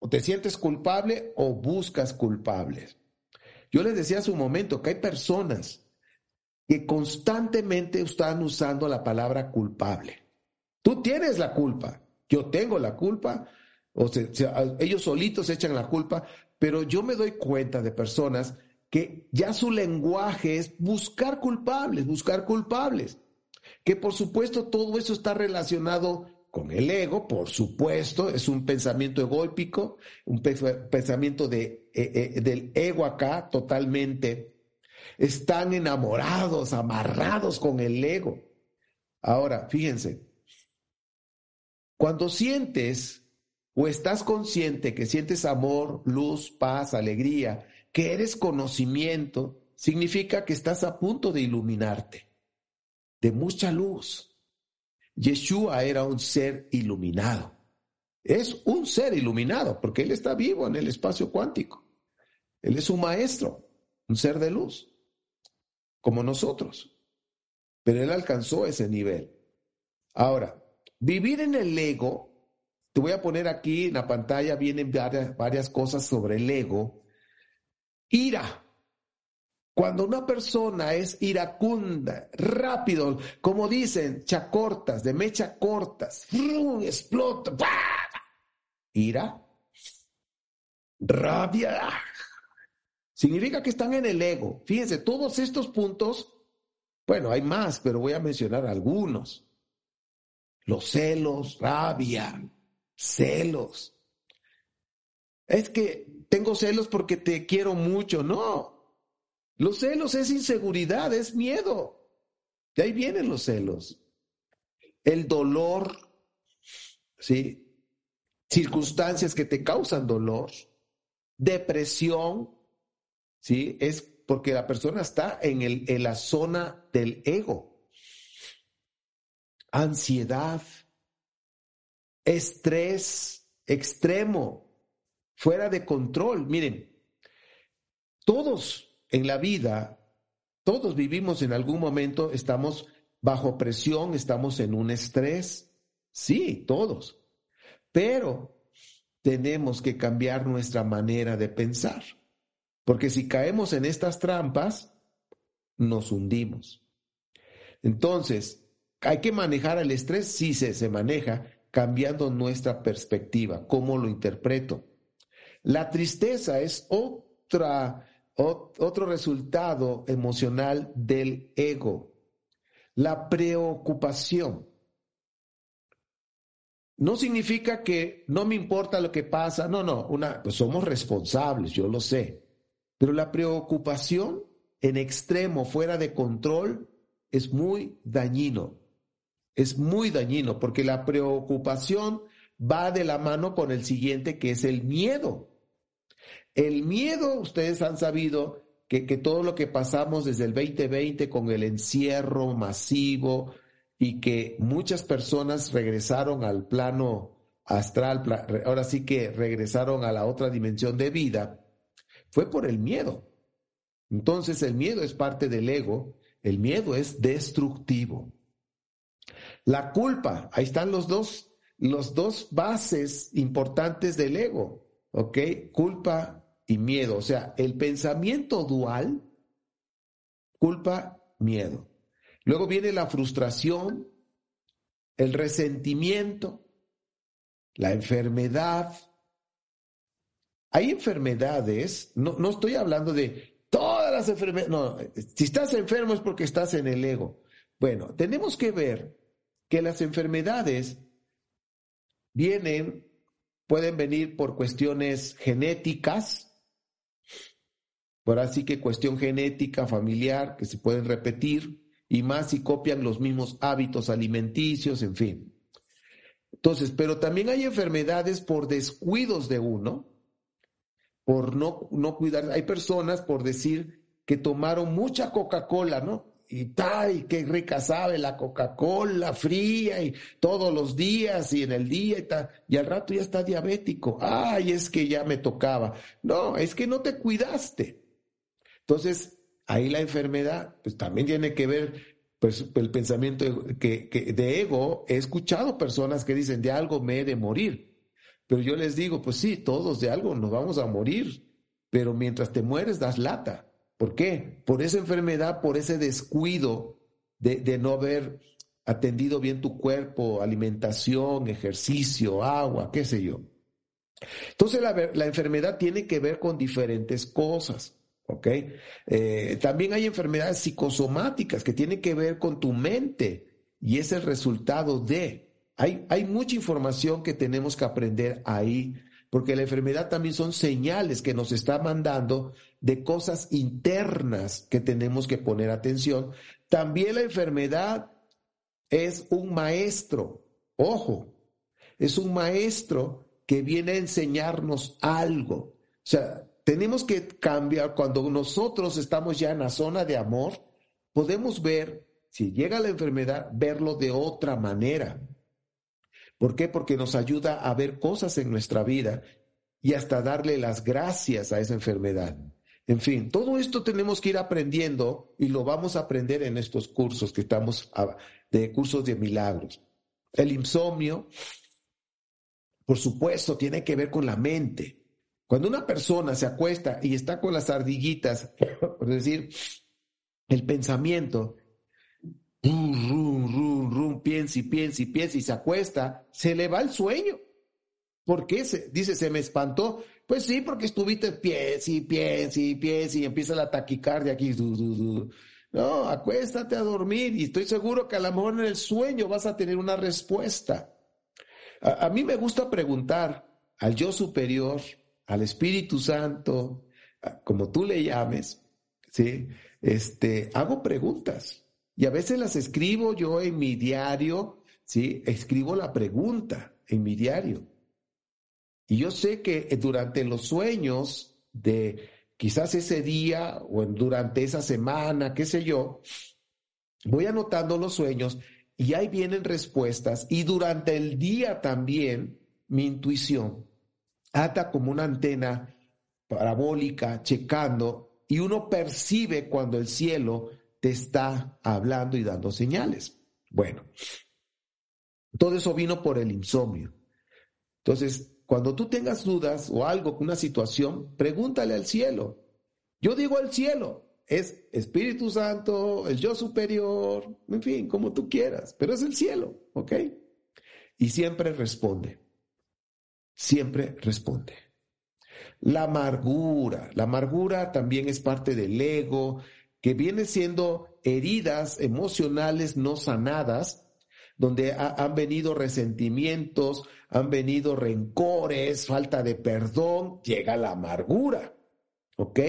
o te sientes culpable o buscas culpables. Yo les decía hace un momento que hay personas que constantemente están usando la palabra culpable. Tú tienes la culpa, yo tengo la culpa, o ellos solitos echan la culpa, pero yo me doy cuenta de personas que ya su lenguaje es buscar culpables, buscar culpables. Que por supuesto todo eso está relacionado con el ego, por supuesto, es un pensamiento egóico, un pensamiento de, eh, eh, del ego acá totalmente. Están enamorados, amarrados con el ego. Ahora, fíjense, cuando sientes o estás consciente que sientes amor, luz, paz, alegría, que eres conocimiento, significa que estás a punto de iluminarte, de mucha luz. Yeshua era un ser iluminado. Es un ser iluminado porque Él está vivo en el espacio cuántico. Él es un maestro, un ser de luz, como nosotros. Pero Él alcanzó ese nivel. Ahora, vivir en el ego, te voy a poner aquí en la pantalla, vienen varias, varias cosas sobre el ego Ira. Cuando una persona es iracunda, rápido, como dicen, chacortas, de mecha cortas, explota, ira, rabia, significa que están en el ego. Fíjense, todos estos puntos, bueno, hay más, pero voy a mencionar algunos. Los celos, rabia, celos. Es que tengo celos porque te quiero mucho. No. Los celos es inseguridad, es miedo. De ahí vienen los celos. El dolor, ¿sí? Circunstancias que te causan dolor, depresión, ¿sí? Es porque la persona está en, el, en la zona del ego. Ansiedad, estrés extremo, fuera de control. Miren, todos en la vida, todos vivimos en algún momento, estamos bajo presión, estamos en un estrés. Sí, todos. Pero tenemos que cambiar nuestra manera de pensar. Porque si caemos en estas trampas, nos hundimos. Entonces, ¿hay que manejar el estrés? Sí, se, se maneja cambiando nuestra perspectiva, cómo lo interpreto. La tristeza es otra otro resultado emocional del ego, la preocupación. No significa que no me importa lo que pasa, no, no, pues somos responsables, yo lo sé, pero la preocupación en extremo, fuera de control, es muy dañino, es muy dañino, porque la preocupación va de la mano con el siguiente, que es el miedo. El miedo, ustedes han sabido que, todo lo que pasamos desde el 2020 con el encierro masivo y que muchas personas regresaron al plano astral, ahora sí que regresaron a la otra dimensión de vida, fue por el miedo. Entonces el miedo es parte del ego, el miedo es destructivo. La culpa, ahí están los dos, los dos bases importantes del ego, ¿ok? Culpa y miedo. O sea, el pensamiento dual, culpa, miedo. Luego viene la frustración, el resentimiento, la enfermedad. Hay enfermedades, no, no estoy hablando de todas las enfermedades, no, si estás enfermo es porque estás en el ego. Bueno, tenemos que ver que las enfermedades vienen, pueden venir por cuestiones genéticas, por así que cuestión genética, familiar, que se pueden repetir, y más si copian los mismos hábitos alimenticios, en fin. Entonces, pero también hay enfermedades por descuidos de uno, por no, no cuidar. Hay personas, por decir, que tomaron mucha Coca-Cola, ¿no? Y tal, qué rica sabe la Coca-Cola fría y todos los días y en el día y tal. Y al rato ya está diabético. Ay, es que ya me tocaba. No, es que no te cuidaste. Entonces, ahí la enfermedad, pues también tiene que ver pues, el pensamiento que, de ego. He escuchado personas que dicen, de algo me he de morir. Pero yo les digo, pues sí, todos de algo nos vamos a morir. Pero mientras te mueres, das lata. ¿Por qué? Por esa enfermedad, por ese descuido de, no haber atendido bien tu cuerpo, alimentación, ejercicio, agua, qué sé yo. Entonces la, la enfermedad tiene que ver con diferentes cosas. ¿ok? Eh, también hay enfermedades psicosomáticas que tienen que ver con tu mente y es el resultado de. Hay, mucha información que tenemos que aprender ahí, porque la enfermedad también son señales que nos está mandando de cosas internas que tenemos que poner atención. También la enfermedad es un maestro, ojo, es un maestro que viene a enseñarnos algo. O sea, tenemos que cambiar cuando nosotros estamos ya en la zona de amor, podemos ver, si llega la enfermedad, verlo de otra manera. ¿Por qué? Porque nos ayuda a ver cosas en nuestra vida y hasta darle las gracias a esa enfermedad. En fin, todo esto tenemos que ir aprendiendo y lo vamos a aprender en estos cursos que estamos de cursos de milagros. El insomnio, por supuesto, tiene que ver con la mente. Cuando una persona se acuesta y está con las ardillitas, por decir, el pensamiento, piensa y piensa y piensa y se acuesta, se le va el sueño. ¿Por qué? Se, dice, se me espantó. Pues sí, porque estuviste piensa y piensa y piensa y empieza la taquicardia aquí. No, acuéstate a dormir y estoy seguro que a lo mejor en el sueño vas a tener una respuesta. a mí me gusta preguntar al yo superior, al Espíritu Santo, como tú le llames, ¿sí? Este, hago preguntas. Y a veces las escribo yo en mi diario, ¿sí? Escribo la pregunta en mi diario. Y yo sé que durante los sueños de quizás ese día o durante esa semana, qué sé yo, voy anotando los sueños y ahí vienen respuestas y durante el día también mi intuición ata como una antena parabólica checando y uno percibe cuando el cielo te está hablando y dando señales. Bueno, todo eso vino por el insomnio. Entonces, cuando tú tengas dudas o algo, una situación, pregúntale al cielo. Yo digo al cielo, es Espíritu Santo, el yo superior, en fin, como tú quieras, pero es el cielo, ¿ok? Y siempre responde, siempre responde. La amargura, la amargura también es parte del ego, que viene siendo heridas emocionales no sanadas, donde han venido resentimientos, han venido rencores, falta de perdón, llega la amargura, ¿ok?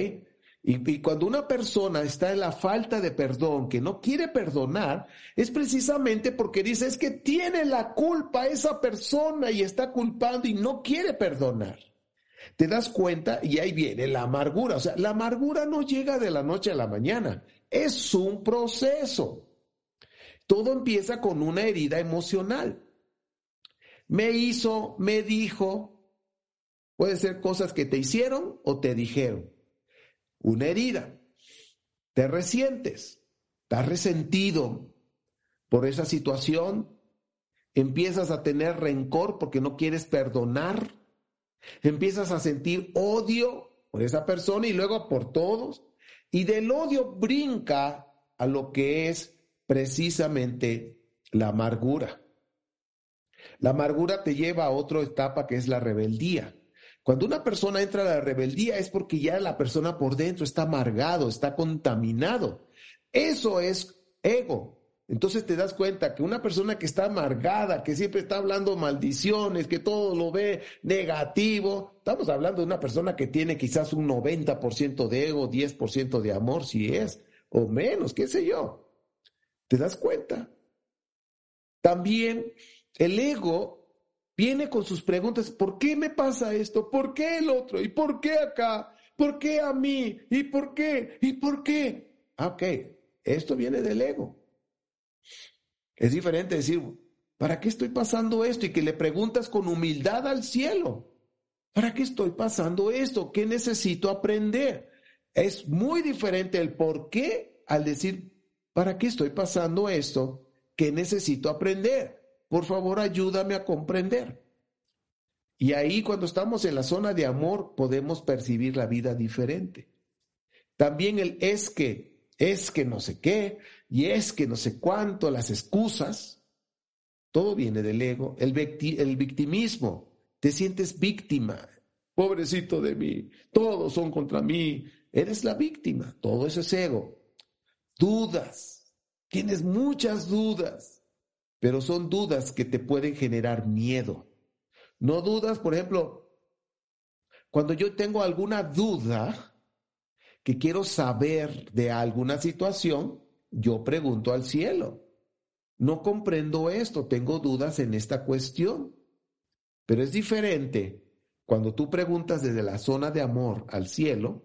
Y, cuando una persona está en la falta de perdón, que no quiere perdonar, es precisamente porque dice, es que tiene la culpa esa persona y está culpando y no quiere perdonar. Te das cuenta y ahí viene la amargura. O sea, la amargura no llega de la noche a la mañana, es un proceso. Todo empieza con una herida emocional. Me hizo, me dijo, puede ser cosas que te hicieron o te dijeron una herida. Te resientes, estás resentido por esa situación, empiezas a tener rencor porque no quieres perdonar, empiezas a sentir odio por esa persona y luego por todos, y del odio brinca a lo que es precisamente la amargura. La amargura te lleva a otra etapa que es la rebeldía. Cuando una persona entra a la rebeldía es porque ya la persona por dentro está amargado, está contaminado. Eso es ego. Entonces te das cuenta que una persona que está amargada, que siempre está hablando maldiciones, que todo lo ve negativo, estamos hablando de una persona que tiene quizás un 90% de ego, 10% de amor, si es, o menos, qué sé yo. ¿Te das cuenta? También el ego viene con sus preguntas, ¿por qué me pasa esto? ¿Por qué el otro? ¿Y por qué acá? ¿Por qué a mí? ¿Y por qué? ¿Y por qué? Ah, ok, esto viene del ego. Es diferente decir, ¿para qué estoy pasando esto? Y que le preguntas con humildad al cielo, ¿para qué estoy pasando esto? ¿Qué necesito aprender? Es muy diferente el por qué al decir, ¿para qué estoy pasando esto? ¿Qué necesito aprender? Por favor, ayúdame a comprender. Y ahí cuando estamos en la zona de amor podemos percibir la vida diferente. También el es que, es que no sé qué, y es que no sé cuánto, las excusas, todo viene del ego, el, el victimismo, te sientes víctima, pobrecito de mí, todos son contra mí, eres la víctima, todo eso es ego. Dudas, tienes muchas dudas, pero son dudas que te pueden generar miedo. No dudas, por ejemplo, cuando yo tengo alguna duda que quiero saber de alguna situación, yo pregunto al cielo. No comprendo esto, tengo dudas en esta cuestión. Pero es diferente cuando tú preguntas desde la zona de amor al cielo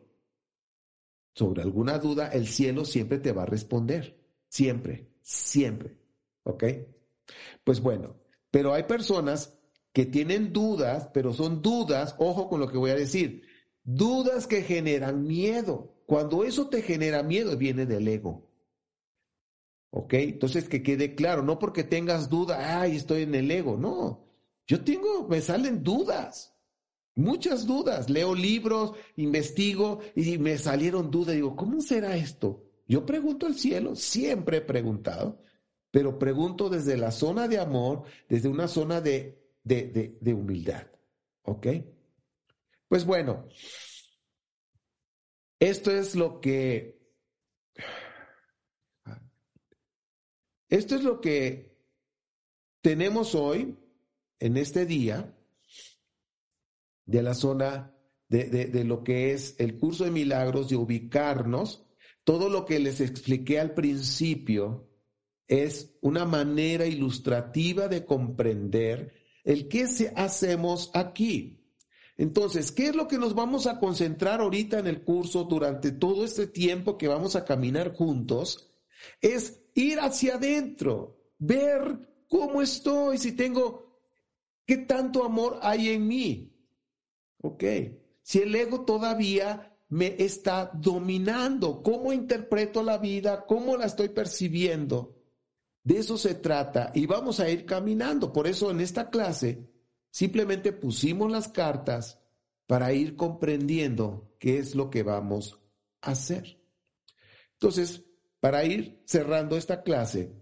sobre alguna duda, el cielo siempre te va a responder. Siempre, siempre. ¿Ok? Pues bueno, pero hay personas que tienen dudas, pero son dudas, ojo con lo que voy a decir, dudas que generan miedo. Cuando eso te genera miedo, viene del ego. ¿Ok? Entonces que quede claro, no porque tengas duda, ay, estoy en el ego, no. Yo tengo, me salen dudas, muchas dudas. Leo libros, investigo y me salieron dudas. Digo, ¿cómo será esto? Yo pregunto al cielo, siempre he preguntado pero pregunto desde la zona de amor, desde una zona de, de, humildad. ¿Ok? Pues bueno, esto es lo que... Esto es lo que tenemos hoy, en este día, de la zona de, de, lo que es el curso de milagros, de ubicarnos, todo lo que les expliqué al principio, es una manera ilustrativa de comprender el qué hacemos aquí. Entonces, ¿qué es lo que nos vamos a concentrar ahorita en el curso durante todo este tiempo que vamos a caminar juntos? Es ir hacia adentro, ver cómo estoy, si tengo, qué tanto amor hay en mí. ¿Ok? Si el ego todavía me está dominando, cómo interpreto la vida, cómo la estoy percibiendo. De eso se trata y vamos a ir caminando. Por eso en esta clase simplemente pusimos las cartas para ir comprendiendo qué es lo que vamos a hacer. Entonces, para ir cerrando esta clase,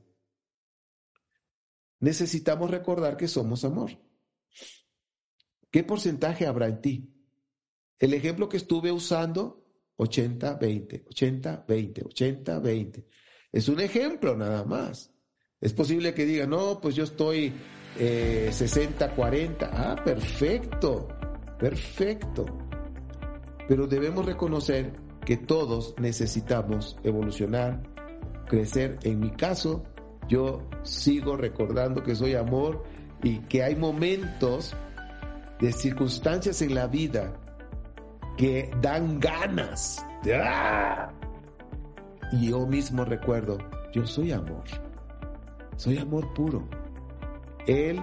necesitamos recordar que somos amor. ¿Qué porcentaje habrá en ti? El ejemplo que estuve usando, 80-20, 80-20, 80-20. Es un ejemplo nada más. Es posible que diga, no, pues yo estoy 60-40. Eh, ah, perfecto, perfecto. Pero debemos reconocer que todos necesitamos evolucionar, crecer. En mi caso, yo sigo recordando que soy amor y que hay momentos de circunstancias en la vida que dan ganas. ¡Ah! Y yo mismo recuerdo, yo soy amor. Soy amor puro. Él,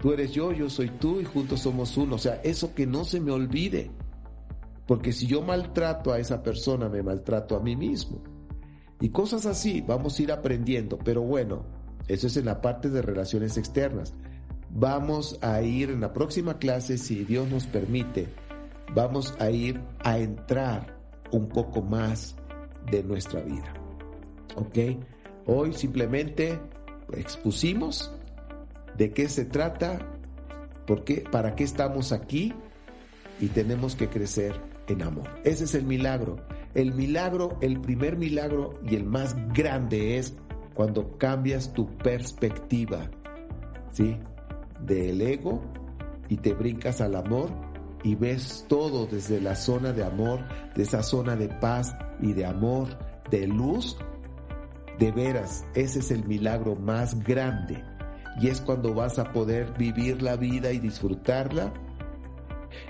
tú eres yo, yo soy tú y juntos somos uno. O sea, eso que no se me olvide. Porque si yo maltrato a esa persona, me maltrato a mí mismo. Y cosas así vamos a ir aprendiendo. Pero bueno, eso es en la parte de relaciones externas. Vamos a ir en la próxima clase, si Dios nos permite, vamos a ir a entrar un poco más de nuestra vida. ¿Ok? Hoy simplemente expusimos de qué se trata, por qué, para qué estamos aquí y tenemos que crecer en amor. Ese es el milagro. El milagro, el primer milagro y el más grande es cuando cambias tu perspectiva, ¿sí? Del ego y te brincas al amor y ves todo desde la zona de amor, de esa zona de paz y de amor, de luz, de veras, ese es el milagro más grande. Y es cuando vas a poder vivir la vida y disfrutarla.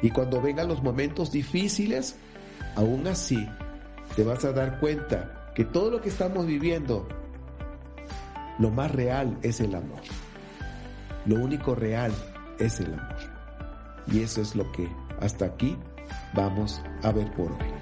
Y cuando vengan los momentos difíciles, aún así, te vas a dar cuenta que todo lo que estamos viviendo, lo más real es el amor. Lo único real es el amor. Y eso es lo que hasta aquí vamos a ver por hoy.